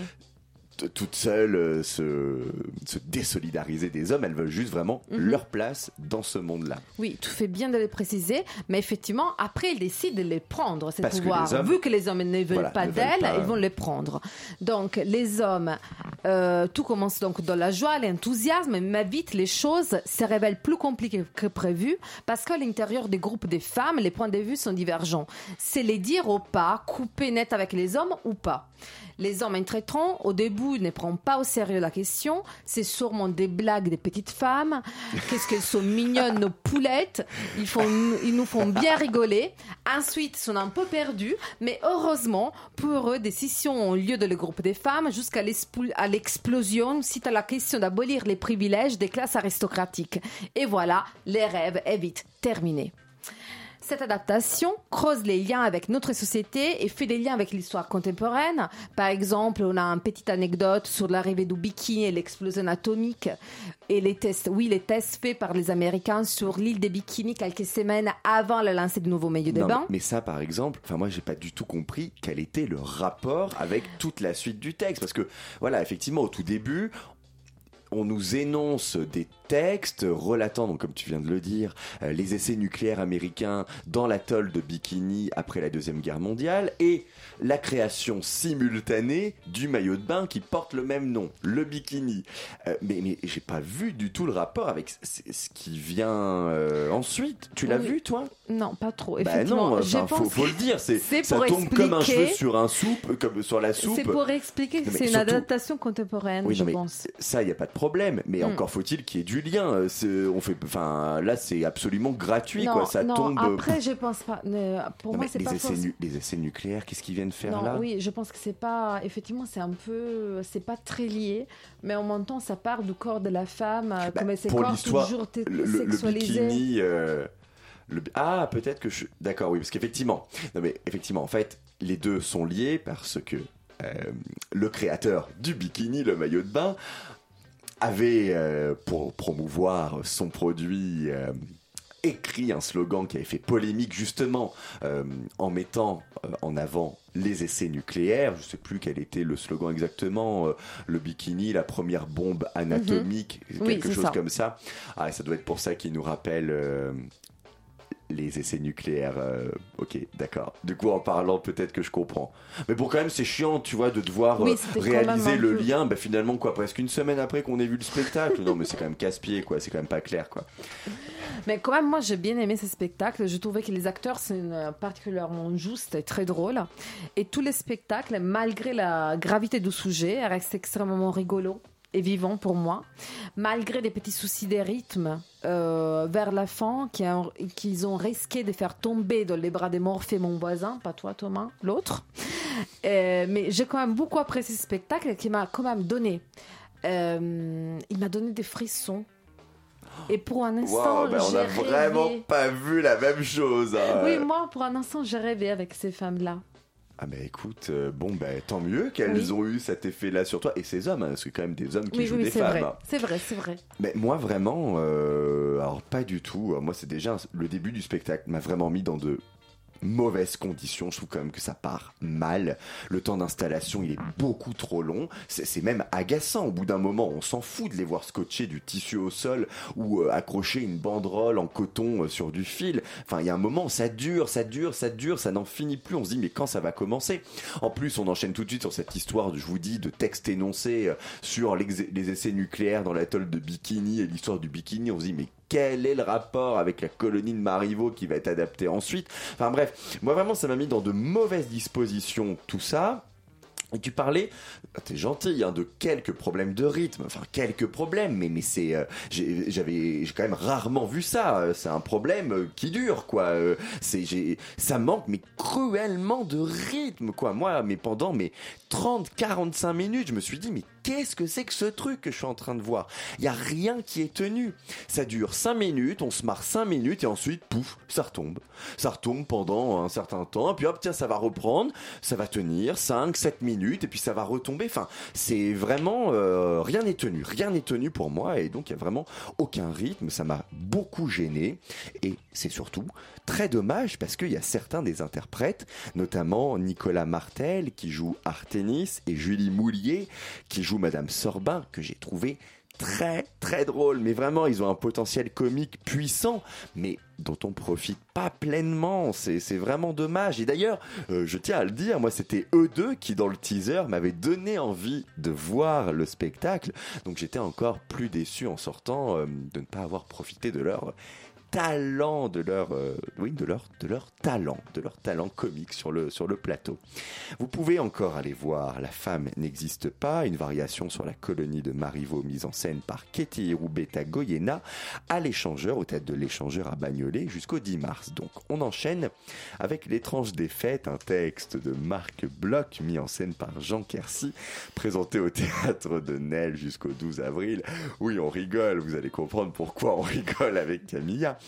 Speaker 1: T- toutes seules euh, se, se désolidariser des hommes, elles veulent juste vraiment
Speaker 4: Mhm.
Speaker 1: leur place dans ce monde-là.
Speaker 4: Oui, tu fais bien de le préciser, mais effectivement, après, ils décident de les prendre, ces
Speaker 1: Parce
Speaker 4: pouvoirs.
Speaker 1: hommes-
Speaker 4: Vu que les hommes ne veulent
Speaker 1: Voilà,
Speaker 4: pas d'elles,
Speaker 1: pas-
Speaker 4: ils vont les prendre. Donc, les hommes, euh, tout commence donc dans la joie, l'enthousiasme, mais vite, les choses se révèlent plus compliquées que prévu, parce qu'à l'intérieur des groupes des femmes, les points de vue sont divergents. C'est les dire ou pas, couper net avec les hommes ou pas. Les hommes intraitants, au début, ne prennent pas au sérieux la question. C'est sûrement des blagues des petites femmes. Qu'est-ce qu'elles sont mignonnes, nos poulettes. Ils, font, ils nous font bien rigoler. Ensuite, ils sont un peu perdus. Mais heureusement, pour eux, des scissions ont lieu dans le groupe des femmes jusqu'à l'explosion suite à la question d'abolir les privilèges des classes aristocratiques. Et voilà, les rêves est vite terminé. Cette adaptation creuse les liens avec notre société et fait des liens avec l'histoire contemporaine. Par exemple, on a une petite anecdote sur l'arrivée du bikini et l'explosion atomique et les tests, oui, les tests faits par les Américains sur l'île des bikinis quelques semaines avant le lancer du nouveau milieu de
Speaker 1: Non, mais,
Speaker 4: bain.
Speaker 1: mais ça, par exemple, enfin moi, j'ai pas du tout compris quel était le rapport avec toute la suite du texte, parce que voilà, effectivement, au tout début. On nous énonce des textes relatant, donc comme tu viens de le dire, euh, les essais nucléaires américains dans l'atoll de Bikini après la Deuxième Guerre mondiale et la création simultanée du maillot de bain qui porte le même nom, le Bikini. Euh, mais mais j'ai pas vu du tout le rapport avec ce qui vient euh, ensuite. Tu l'as
Speaker 4: Oui.
Speaker 1: vu, toi?
Speaker 4: Non, pas trop.
Speaker 1: bah
Speaker 4: Effectivement,
Speaker 1: non, enfin, faut, le dire, c'est *laughs* ça tombe comme un cheveu sur un soupe, comme sur la soupe.
Speaker 4: c'est pour expliquer que c'est une adaptation contemporaine,
Speaker 1: Oui,
Speaker 4: je
Speaker 1: mais
Speaker 4: pense.
Speaker 1: ça, il y a pas de problème. Mais
Speaker 4: Mm.
Speaker 1: encore faut-il qu'il y ait du du lien. euh, c'est- On fait, enfin, là, c'est absolument gratuit,
Speaker 4: non,
Speaker 1: quoi. Ça
Speaker 4: non,
Speaker 1: tombe. euh,
Speaker 4: après, je pense pas. Pour
Speaker 1: Non,
Speaker 4: moi, c'est
Speaker 1: les,
Speaker 4: pas
Speaker 1: essais
Speaker 4: forcément-
Speaker 1: nu- les essais nucléaires, qu'est-ce qu'ils viennent faire
Speaker 4: non,
Speaker 1: là?
Speaker 4: oui, je pense que c'est pas. Effectivement, c'est un peu. C'est pas très lié, mais en même temps, ça part du corps de la femme, euh, comme
Speaker 1: Bah,
Speaker 4: corps
Speaker 1: l'histoire,
Speaker 4: toujours
Speaker 1: le, le- bikini. euh, le ah, peut-être que je. D'accord, oui, parce qu'effectivement. Non, mais effectivement, en fait, les deux sont liés parce que euh, le créateur du bikini, le maillot de bain, avait, euh, pour promouvoir son produit, euh, écrit un slogan qui avait fait polémique justement euh, en mettant euh, en avant les essais nucléaires. Je sais plus quel était le slogan exactement. euh, le bikini, la première bombe anatomique,
Speaker 4: Mhm.
Speaker 1: Quelque chose
Speaker 4: ça.
Speaker 1: comme ça. Ah, ça doit être pour ça qu'il nous rappelle. euh, les essais nucléaires, euh, ok, d'accord. Du coup, en parlant, peut-être que je comprends. Mais bon, quand même, c'est chiant, tu vois, de devoir
Speaker 4: Oui,
Speaker 1: euh, réaliser le
Speaker 4: peu-
Speaker 1: lien, bah, finalement, quoi, presque une semaine après qu'on ait vu le spectacle. non, mais c'est quand même casse-pied, quoi, c'est quand même pas clair, quoi.
Speaker 4: Mais quand même, moi, j'ai bien aimé ce spectacle. Je trouvais que les acteurs, c'est une- particulièrement juste et très drôle. Et tous les spectacles, malgré la gravité du sujet, restent extrêmement rigolos et vivants pour moi. Malgré des petits soucis des rythmes euh, vers la fin, qu'ils ont risqué de faire tomber dans les bras des Morphée mon voisin, pas toi Thomas, l'autre. Euh, mais j'ai quand même beaucoup apprécié ce spectacle qui m'a quand même donné. euh, il m'a donné des frissons. Et pour un instant,
Speaker 1: Wow, bah, on
Speaker 4: j'ai
Speaker 1: a vraiment pas vu la même chose. hein.
Speaker 4: Oui, moi, pour un instant, j'ai rêvé avec ces femmes-là.
Speaker 1: Ah bah écoute, euh, bon bah tant mieux qu'elles
Speaker 4: Oui.
Speaker 1: ont eu cet effet-là sur toi et ces hommes, hein, parce que quand même des hommes qui
Speaker 4: Oui,
Speaker 1: jouent
Speaker 4: oui,
Speaker 1: des femmes.
Speaker 4: vrai.
Speaker 1: hein.
Speaker 4: C'est vrai, c'est vrai.
Speaker 1: Mais moi vraiment, euh, alors pas du tout. Moi c'est déjà le début du spectacle m'a vraiment mis dans de mauvaises conditions. Je trouve quand même que ça part mal. Le temps d'installation il est beaucoup trop long. C'est même agaçant. Au bout d'un moment, on s'en fout de les voir scotcher du tissu au sol ou euh, accrocher une banderole en coton euh, sur du fil. Enfin, il y a un moment, ça dure, ça dure, ça dure, ça n'en finit plus. On se dit mais quand ça va commencer? En plus, on enchaîne tout de suite sur cette histoire, je vous dis, de texte énoncé euh, sur les essais nucléaires dans l'atoll de Bikini et l'histoire du bikini. On se dit mais quel est le rapport avec la colonie de Marivaux qui va être adaptée ensuite Enfin bref, moi vraiment ça m'a mis dans de mauvaises dispositions tout ça. Et tu parlais, ah, t'es gentil, hein, de quelques problèmes de rythme, enfin quelques problèmes, mais mais c'est, euh, j'avais, j'ai quand même rarement vu ça. euh, C'est un problème euh, qui dure, quoi. C'est, j'ai, ça manque, mais cruellement de rythme, quoi. Moi, mais pendant mes 30, 45 minutes, je me suis dit, mais qu'est-ce que c'est que ce truc que je suis en train de voir? Il y a rien qui est tenu. Ça dure 5 minutes, on se marre 5 minutes et ensuite, pouf, ça retombe. Ça retombe pendant un certain temps, et puis hop, tiens, ça va reprendre, ça va tenir 5, 7 minutes, et puis ça va retomber. Enfin, c'est vraiment, euh, rien n'est tenu. Rien n'est tenu pour moi, et donc il y a vraiment aucun rythme. Ça m'a beaucoup gêné, et c'est surtout très dommage parce qu'il y a certains des interprètes, notamment Nicolas Martel qui joue Arténis et Julie Moulier qui joue Madame Sorbin, que j'ai trouvé très très drôle. Mais vraiment, ils ont un potentiel comique puissant, mais dont on profite pas pleinement. C'est vraiment dommage. Et d'ailleurs, euh, je tiens à le dire, moi c'était eux deux qui dans le teaser m'avaient donné envie de voir le spectacle. Donc j'étais encore plus déçu en sortant euh, de ne pas avoir profité de leur talent de leur euh, oui de leur de leur talent de leur talent comique sur le sur le plateau. Vous pouvez encore aller voir La femme n'existe pas, une variation sur la colonie de Marivaux mise en scène par Ketty Rubetta Goyena à l'échangeur au théâtre de l'échangeur à Bagnolet jusqu'au 10 mars. Donc on enchaîne avec l'étrange défaite, un texte de Marc Bloch mis en scène par Jean Quercy, présenté au théâtre de Nesle jusqu'au 12 avril. Oui, on rigole, vous allez comprendre pourquoi on *laughs* rigole avec Camilla.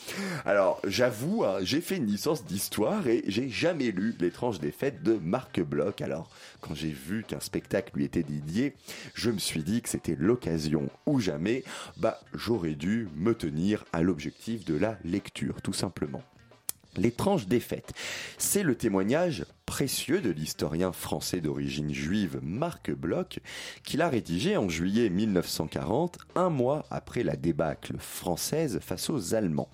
Speaker 1: Alors, j'avoue, hein, j'ai fait une licence d'histoire et j'ai jamais lu l'étrange défaite de Marc Bloch. Alors, quand j'ai vu qu'un spectacle lui était dédié, je me suis dit que c'était l'occasion ou jamais, bah, j'aurais dû me tenir à l'objectif de la lecture, tout simplement. L'étrange défaite, c'est le témoignage précieux de l'historien français d'origine juive Marc Bloch, qu'il a rédigé en juillet 1940, un mois après la débâcle française face aux Allemands.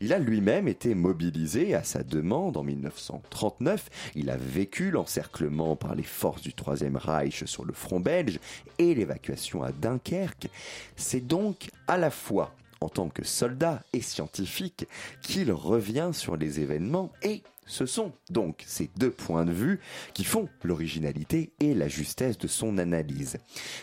Speaker 1: Il a lui-même été mobilisé à sa demande en 1939. Il a vécu l'encerclement par les forces du Troisième Reich sur le front belge et l'évacuation à Dunkerque. C'est donc à la fois en tant que soldat et scientifique qu'il revient sur les événements et Ce sont donc ces deux points de vue qui font l'originalité et la justesse de son analyse.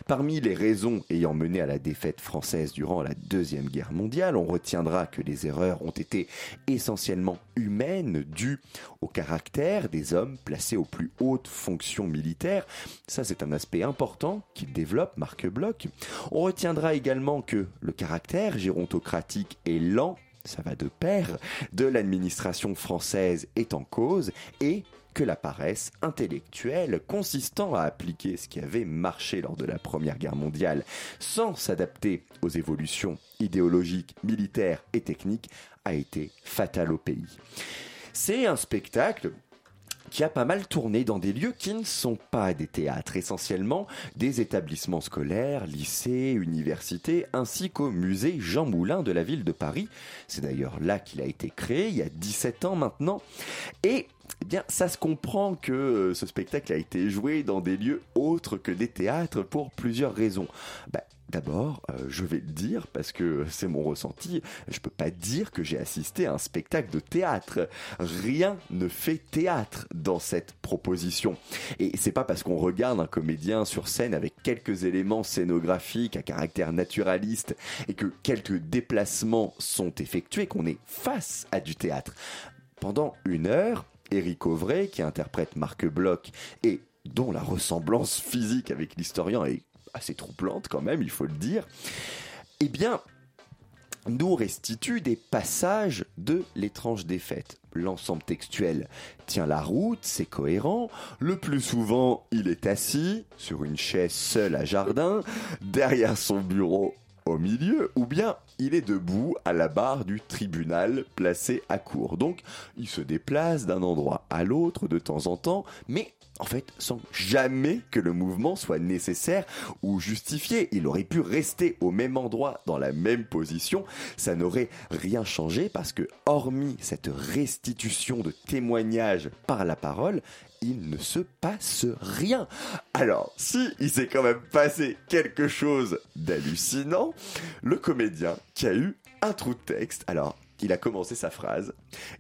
Speaker 1: Parmi les raisons ayant mené à la défaite française durant la Deuxième Guerre mondiale, on retiendra que les erreurs ont été essentiellement humaines, dues au caractère des hommes placés aux plus hautes fonctions militaires. Ça, c'est un aspect important qu'il développe, Marc Bloch. On retiendra également que le caractère gérontocratique est lent ça va de pair, de l'administration française est en cause et que la paresse intellectuelle consistant à appliquer ce qui avait marché lors de la Première Guerre mondiale sans s'adapter aux évolutions idéologiques, militaires et techniques a été fatale au pays. C'est un spectacle qui a pas mal tourné dans des lieux qui ne sont pas des théâtres, essentiellement des établissements scolaires, lycées, universités, ainsi qu'au musée Jean Moulin de la ville de Paris. C'est d'ailleurs là qu'il a été créé, il y a 17 ans maintenant. Et eh bien, ça se comprend que euh, ce spectacle a été joué dans des lieux autres que des théâtres pour plusieurs raisons. Bah, D'abord, euh, je vais le dire parce que c'est mon ressenti. Je peux pas dire que j'ai assisté à un spectacle de théâtre. Rien ne fait théâtre dans cette proposition. Et c'est pas parce qu'on regarde un comédien sur scène avec quelques éléments scénographiques à caractère naturaliste et que quelques déplacements sont effectués qu'on est face à du théâtre. Pendant une heure, Éric Auvray, qui interprète Marc Bloch et dont la ressemblance physique avec l'historien est assez troublante quand même, il faut le dire, eh bien, nous restitue des passages de l'étrange défaite. L'ensemble textuel tient la route, c'est cohérent. Le plus souvent, il est assis sur une chaise seule à jardin, derrière son bureau au milieu, ou bien il est debout à la barre du tribunal placé à court. Donc, il se déplace d'un endroit à l'autre de temps en temps, mais en fait, sans jamais que le mouvement soit nécessaire ou justifié. Il aurait pu rester au même endroit, dans la même position. Ça n'aurait rien changé parce que, hormis cette restitution de témoignages par la parole, il ne se passe rien. Alors, si il s'est quand même passé quelque chose d'hallucinant, le comédien qui a eu un trou de texte, alors il a commencé sa phrase,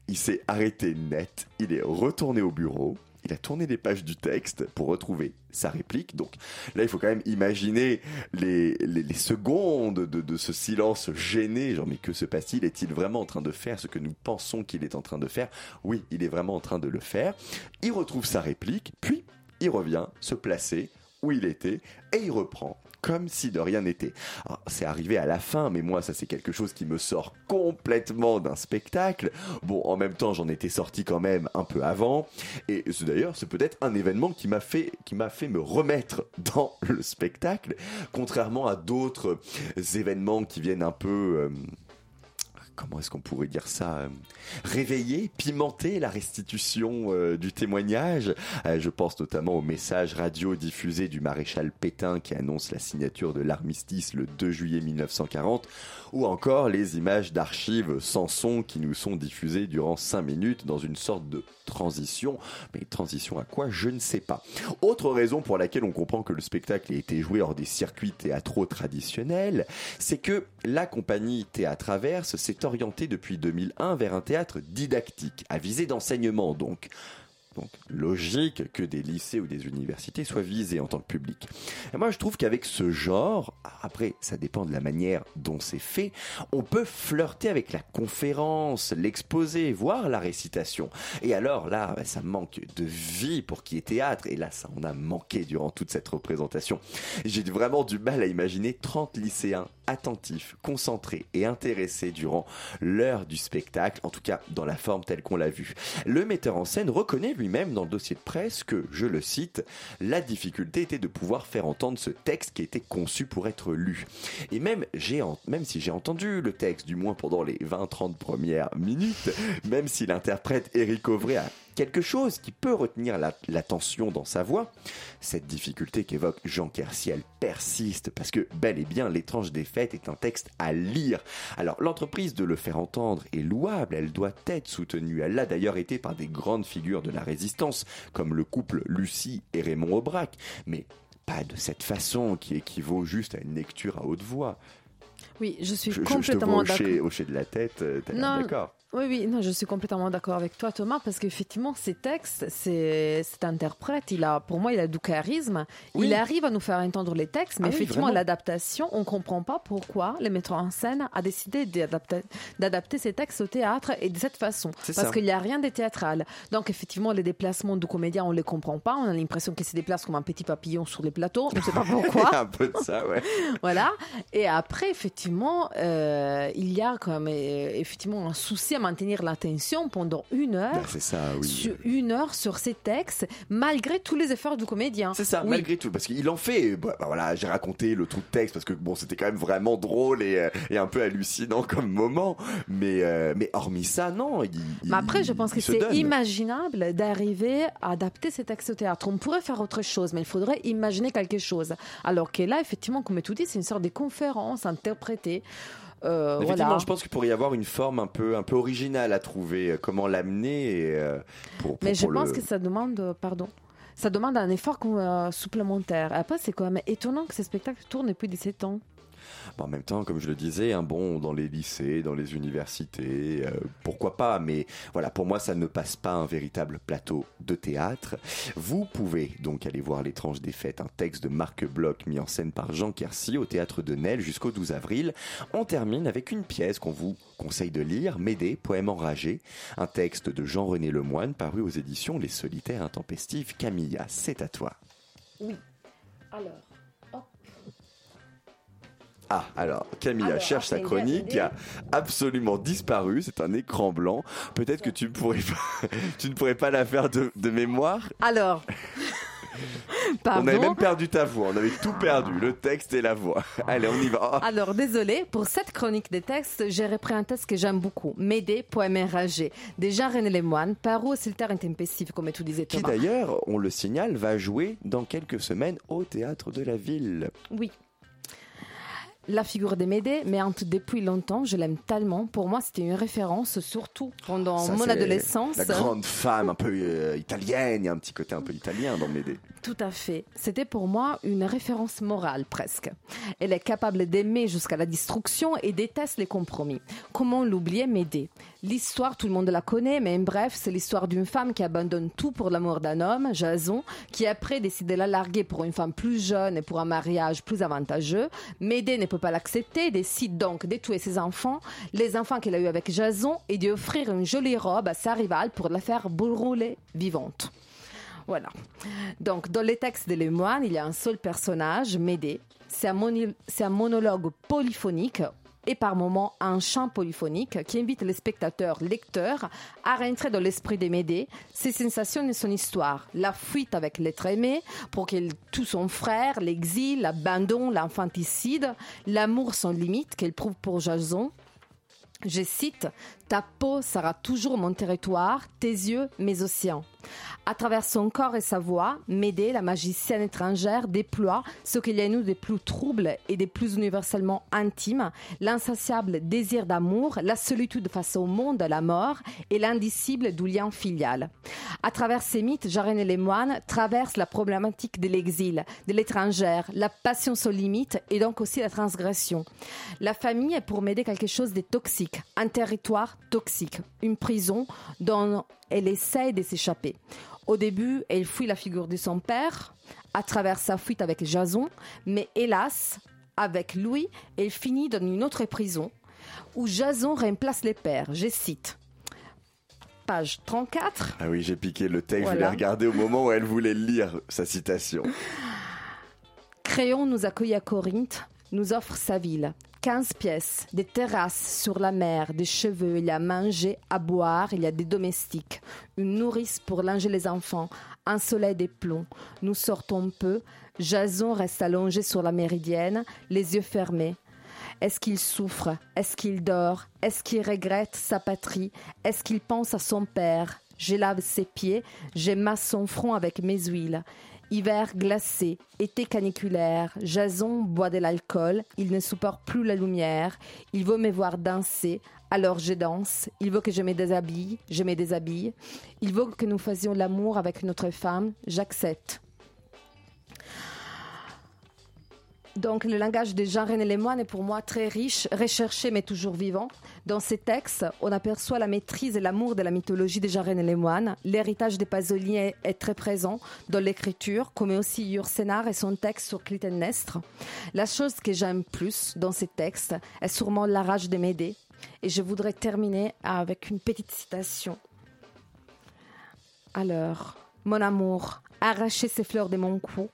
Speaker 1: il s'est arrêté net, il est retourné au bureau, il a tourné les pages du texte pour retrouver sa réplique. Donc là, il faut quand même imaginer les, secondes de, de, ce silence gêné. Genre, mais que se passe-t-il? Est-il vraiment en train de faire ce que nous pensons qu'il est en train de faire? Oui, il est vraiment en train de le faire. Il retrouve sa réplique, puis il revient se placer où il était et il reprend comme si de rien n'était. C'est arrivé à la fin, mais moi, ça c'est quelque chose qui me sort complètement d'un spectacle. Bon, en même temps, j'en étais sorti quand même un peu avant. Et d'ailleurs, c'est peut-être un événement qui m'a fait, qui m'a fait me remettre *laughs* dans le spectacle, contrairement à d'autres événements qui viennent un peu, euh, comment est-ce qu'on pourrait dire ça euh, réveiller, pimenter la restitution euh, du témoignage? Euh, je pense notamment au message radio diffusé du maréchal Pétain qui annonce la signature de l'armistice le 2 juillet 1940 ou encore les images d'archives sans son qui nous sont diffusées durant 5 minutes dans une sorte de transition. Mais transition à quoi Je ne sais pas. Autre raison pour laquelle on comprend que le spectacle a été joué hors des circuits théâtraux traditionnels, c'est que la compagnie Théâtre Averse s'est orientée depuis 2001 vers un théâtre didactique, à visée d'enseignement donc. Donc logique que des lycées ou des universités soient visés en tant que public. Moi je trouve qu'avec ce genre, après ça dépend de la manière dont c'est fait, on peut flirter avec la conférence, l'exposé, voire la récitation. Et alors là, bah, ça manque de vie pour qui est théâtre. Et là, ça en a manqué durant toute cette représentation. J'ai vraiment du mal à imaginer 30 lycéens attentifs, concentrés et intéressés durant l'heure du spectacle, en tout cas dans la forme telle qu'on l'a vu. Le metteur en scène reconnaît lui même dans le dossier de presse que, je le cite, la difficulté était de pouvoir faire entendre ce texte qui était conçu pour être lu. Et même, même si j'ai entendu le texte, du moins pendant les 20-30 premières minutes, même si l'interprète Eric Auvray a quelque chose qui peut retenir l'attention dans sa voix, cette difficulté qu'évoque Jean Kersiel persiste parce que bel et bien l'étrange défaite est un texte à lire. Alors l'entreprise de le faire entendre est louable, elle doit être soutenue. Elle l'a d'ailleurs été par des grandes figures de la résistance, comme le couple Lucie et Raymond Aubrac, mais pas de cette façon qui équivaut juste à une lecture à haute voix.
Speaker 4: Oui, je suis
Speaker 1: Je, je- je te vois
Speaker 4: complètement d'accord.
Speaker 1: hocher, hocher de la tête, euh, t'as d'accord.
Speaker 4: Oui, oui, non, je suis complètement d'accord avec toi, Thomas, parce qu'effectivement, ces textes, c'est cet interprète, il a, pour moi, il a du charisme.
Speaker 1: Oui.
Speaker 4: Il arrive à nous faire entendre les textes, mais
Speaker 1: Ah oui,
Speaker 4: effectivement, l'adaptation, on comprend pas pourquoi le metteur en scène a décidé d'adapter, ces textes au théâtre et de cette façon. Parce qu'il n'y a rien de théâtral. Donc, effectivement, les déplacements du comédien, on les comprend pas. On a l'impression qu'il se déplace comme un petit papillon sur les plateaux. On ne sait pas *laughs* pourquoi.
Speaker 1: un peu de ça, ouais. *laughs*
Speaker 4: Voilà. Et après, effectivement, euh, il y a quand même euh, effectivement un souci à maintenir l'attention pendant une heure.
Speaker 1: C'est ça, oui.
Speaker 4: Sur une heure sur ces textes, malgré tous les efforts du comédien.
Speaker 1: C'est ça,
Speaker 4: Oui.
Speaker 1: malgré tout, parce qu'il en fait. Bah, bah, voilà, j'ai raconté le trou de texte parce que bon, c'était quand même vraiment drôle et, euh, et un peu hallucinant *laughs* comme moment. Mais, euh, mais hormis ça, non. Il,
Speaker 4: Mais après, je pense que c'est imaginable d'arriver à adapter ces textes au théâtre. On pourrait faire autre chose, mais il faudrait imaginer quelque chose. Alors que là, effectivement, comme tu dis, c'est une sorte de conférence interprétée. Euh,
Speaker 1: Effectivement,
Speaker 4: voilà.
Speaker 1: je pense qu'il pourrait y avoir une forme un peu, un peu originale à trouver, euh, comment l'amener euh, pour, pour-
Speaker 4: Mais je pense que ça demande, euh, pardon, ça demande un effort supplémentaire. Après, c'est quand même étonnant que ce spectacle tourne depuis 17 ans.
Speaker 1: En même temps, comme je le disais, un bon dans les lycées, dans les universités, euh, pourquoi pas, mais voilà, pour moi, ça ne passe pas un véritable plateau de théâtre. Vous pouvez donc aller voir L'étrange défaite, un texte de Marc Bloch mis en scène par Jean Quercy au théâtre de Nesle jusqu'au 12 avril. On termine avec une pièce qu'on vous conseille de lire, Médée, poème enragé, un texte de Jean-René Lemoine paru aux éditions Les Solitaires Intempestifs. Camilla, c'est à toi.
Speaker 4: Oui. Alors.
Speaker 1: Ah, alors, Camilla
Speaker 4: Alors,
Speaker 1: cherche sa chronique qui a absolument disparu. C'est un écran blanc. Peut-être que tu, pourrais pas- *laughs* tu ne pourrais pas la faire de, de mémoire.
Speaker 4: Alors. Pardon. *laughs*
Speaker 1: On avait même perdu ta voix. On avait tout perdu, le texte et la voix. *laughs* Allez, on y va. Oh,
Speaker 4: Alors, désolé, pour cette chronique des textes, j'ai repris un texte que j'aime beaucoup. Médée, poème enragé. Déjà, René Lemoine, paru au Silter Intempestif, comme tu disais,
Speaker 1: qui
Speaker 4: Thomas.
Speaker 1: d'ailleurs, on le signale, va jouer dans quelques semaines au théâtre de la ville.
Speaker 4: Oui. La figure de Médée, mais en- depuis longtemps, je l'aime tellement. Pour moi, c'était une référence, surtout pendant
Speaker 1: Ça,
Speaker 4: mon adolescence.
Speaker 1: La grande femme un peu euh, italienne. Il y a un petit côté un peu italien dans Médée.
Speaker 4: Tout à fait. C'était pour moi une référence morale presque. Elle est capable d'aimer jusqu'à la destruction et déteste les compromis. Comment l'oublier Médée? L'histoire, tout le monde la connaît, mais bref, c'est l'histoire d'une femme qui abandonne tout pour l'amour d'un homme, Jason, qui après décide de la larguer pour une femme plus jeune et pour un mariage plus avantageux. Médée ne peut pas l'accepter, décide donc de ses enfants, les enfants qu'elle a eus avec Jason, et d'offrir une jolie robe à sa rivale pour la faire brûler vivante. Voilà. Donc, dans les textes de Lemoine, il y a un seul personnage, Médée. C'est un monologue polyphonique et par moments un chant polyphonique qui invite les spectateurs, lecteurs, à rentrer dans l'esprit de Médée, ses sensations et son histoire. La fuite avec l'être aimé pour qu'elle tue son frère, l'exil, l'abandon, l'infanticide, l'amour sans limite qu'elle prouve pour Jason, je cite, Ta peau sera toujours mon territoire, tes yeux mes océans. À travers son corps et sa voix, Médée, la magicienne étrangère, déploie ce qu'il y a nous des plus troubles et des plus universellement intimes, l'insatiable désir d'amour, la solitude face au monde, la mort et l'indicible du lien filial. À travers ces mythes, Jarène et les moines traversent la problématique de l'exil, de l'étrangère, la passion sans limite et donc aussi la transgression. La famille est pour Médée quelque chose de toxique, un territoire toxique, une prison dont elle essaye de s'échapper. Au début, elle fuit la figure de son père à travers sa fuite avec Jason, mais hélas, avec lui, elle finit dans une autre prison où Jason remplace les pères. Je cite. Page 34.
Speaker 1: Ah oui, j'ai piqué le texte. Je l'ai regardé au moment où elle voulait lire sa citation.
Speaker 4: Créon nous accueille à Corinthe, nous offre sa ville. 15 pièces, des terrasses sur la mer, des cheveux, il y a à manger, à boire, il y a des domestiques, une nourrice pour linger les enfants, un soleil des plombs. Nous sortons peu, Jason reste allongé sur la méridienne, les yeux fermés. Est-ce qu'il souffre? Est-ce qu'il dort? Est-ce qu'il regrette sa patrie? Est-ce qu'il pense à son père? Je lave ses pieds, j'émasse son front avec mes huiles. Hiver glacé, été caniculaire, Jason boit de l'alcool, il ne supporte plus la lumière, il veut me voir danser, alors je danse, il veut que je me déshabille, je me déshabille, il veut que nous faisions l'amour avec notre femme, j'accepte. Donc le langage de Jean-René Lemoine est pour moi très riche, recherché mais toujours vivant. Dans ces textes, on aperçoit la maîtrise et l'amour de la mythologie de Jean-René Lemoine. L'héritage des Pasolini est, très présent dans l'écriture, comme aussi Yursenar et son texte sur Clytemnestre. La chose que j'aime plus dans ces textes est sûrement la rage de Médée. Et je voudrais terminer avec une petite citation. Alors, mon amour, arrachez ces fleurs de mon cou,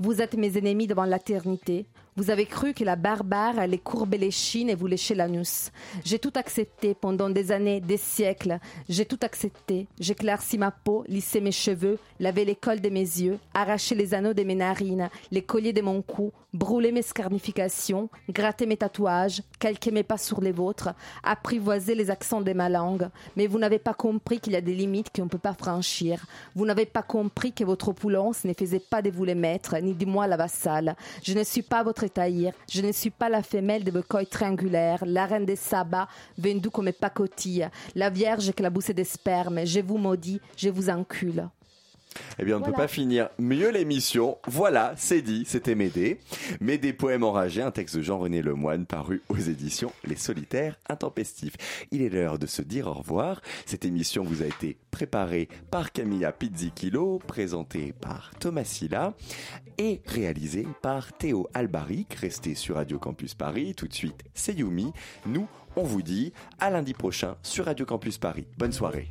Speaker 4: vous êtes mes ennemis devant l'éternité. Vous avez cru que la barbare allait courber les chines et vous lécher l'anus. J'ai tout accepté pendant des années, des siècles. J'ai tout accepté. J'éclaircis ma peau, lissé mes cheveux, lavé l'école de mes yeux, arraché les anneaux de mes narines, les colliers de mon cou, brûlé mes scarnifications, gratté mes tatouages, calqué mes pas sur les vôtres, apprivoisé les accents de ma langue. Mais vous n'avez pas compris qu'il y a des limites qu'on ne peut pas franchir. Vous n'avez pas compris que votre opulence ne faisait pas de vous les maîtres, ni de moi la vassale. Je ne suis pas votre je ne suis pas la femelle de coils triangulaires, la reine des sabbats, vendue comme pacotille, la vierge éclaboussée des spermes. Je vous maudis, je vous encule.
Speaker 1: Eh bien, on ne peut pas finir mieux l'émission. Voilà, c'est dit, c'était Médée. Médée, poème enragé, un texte de Jean-René Lemoine paru aux éditions Les Solitaires Intempestifs. Il est l'heure de se dire au revoir. Cette émission vous a été préparée par Camilla Pizzikilo, présentée par Thomas Silla et réalisée par Théo Albaric. Restez sur Radio Campus Paris. Tout de suite, c'est Yumi. Nous, on vous dit à lundi prochain sur Radio Campus Paris. Bonne soirée.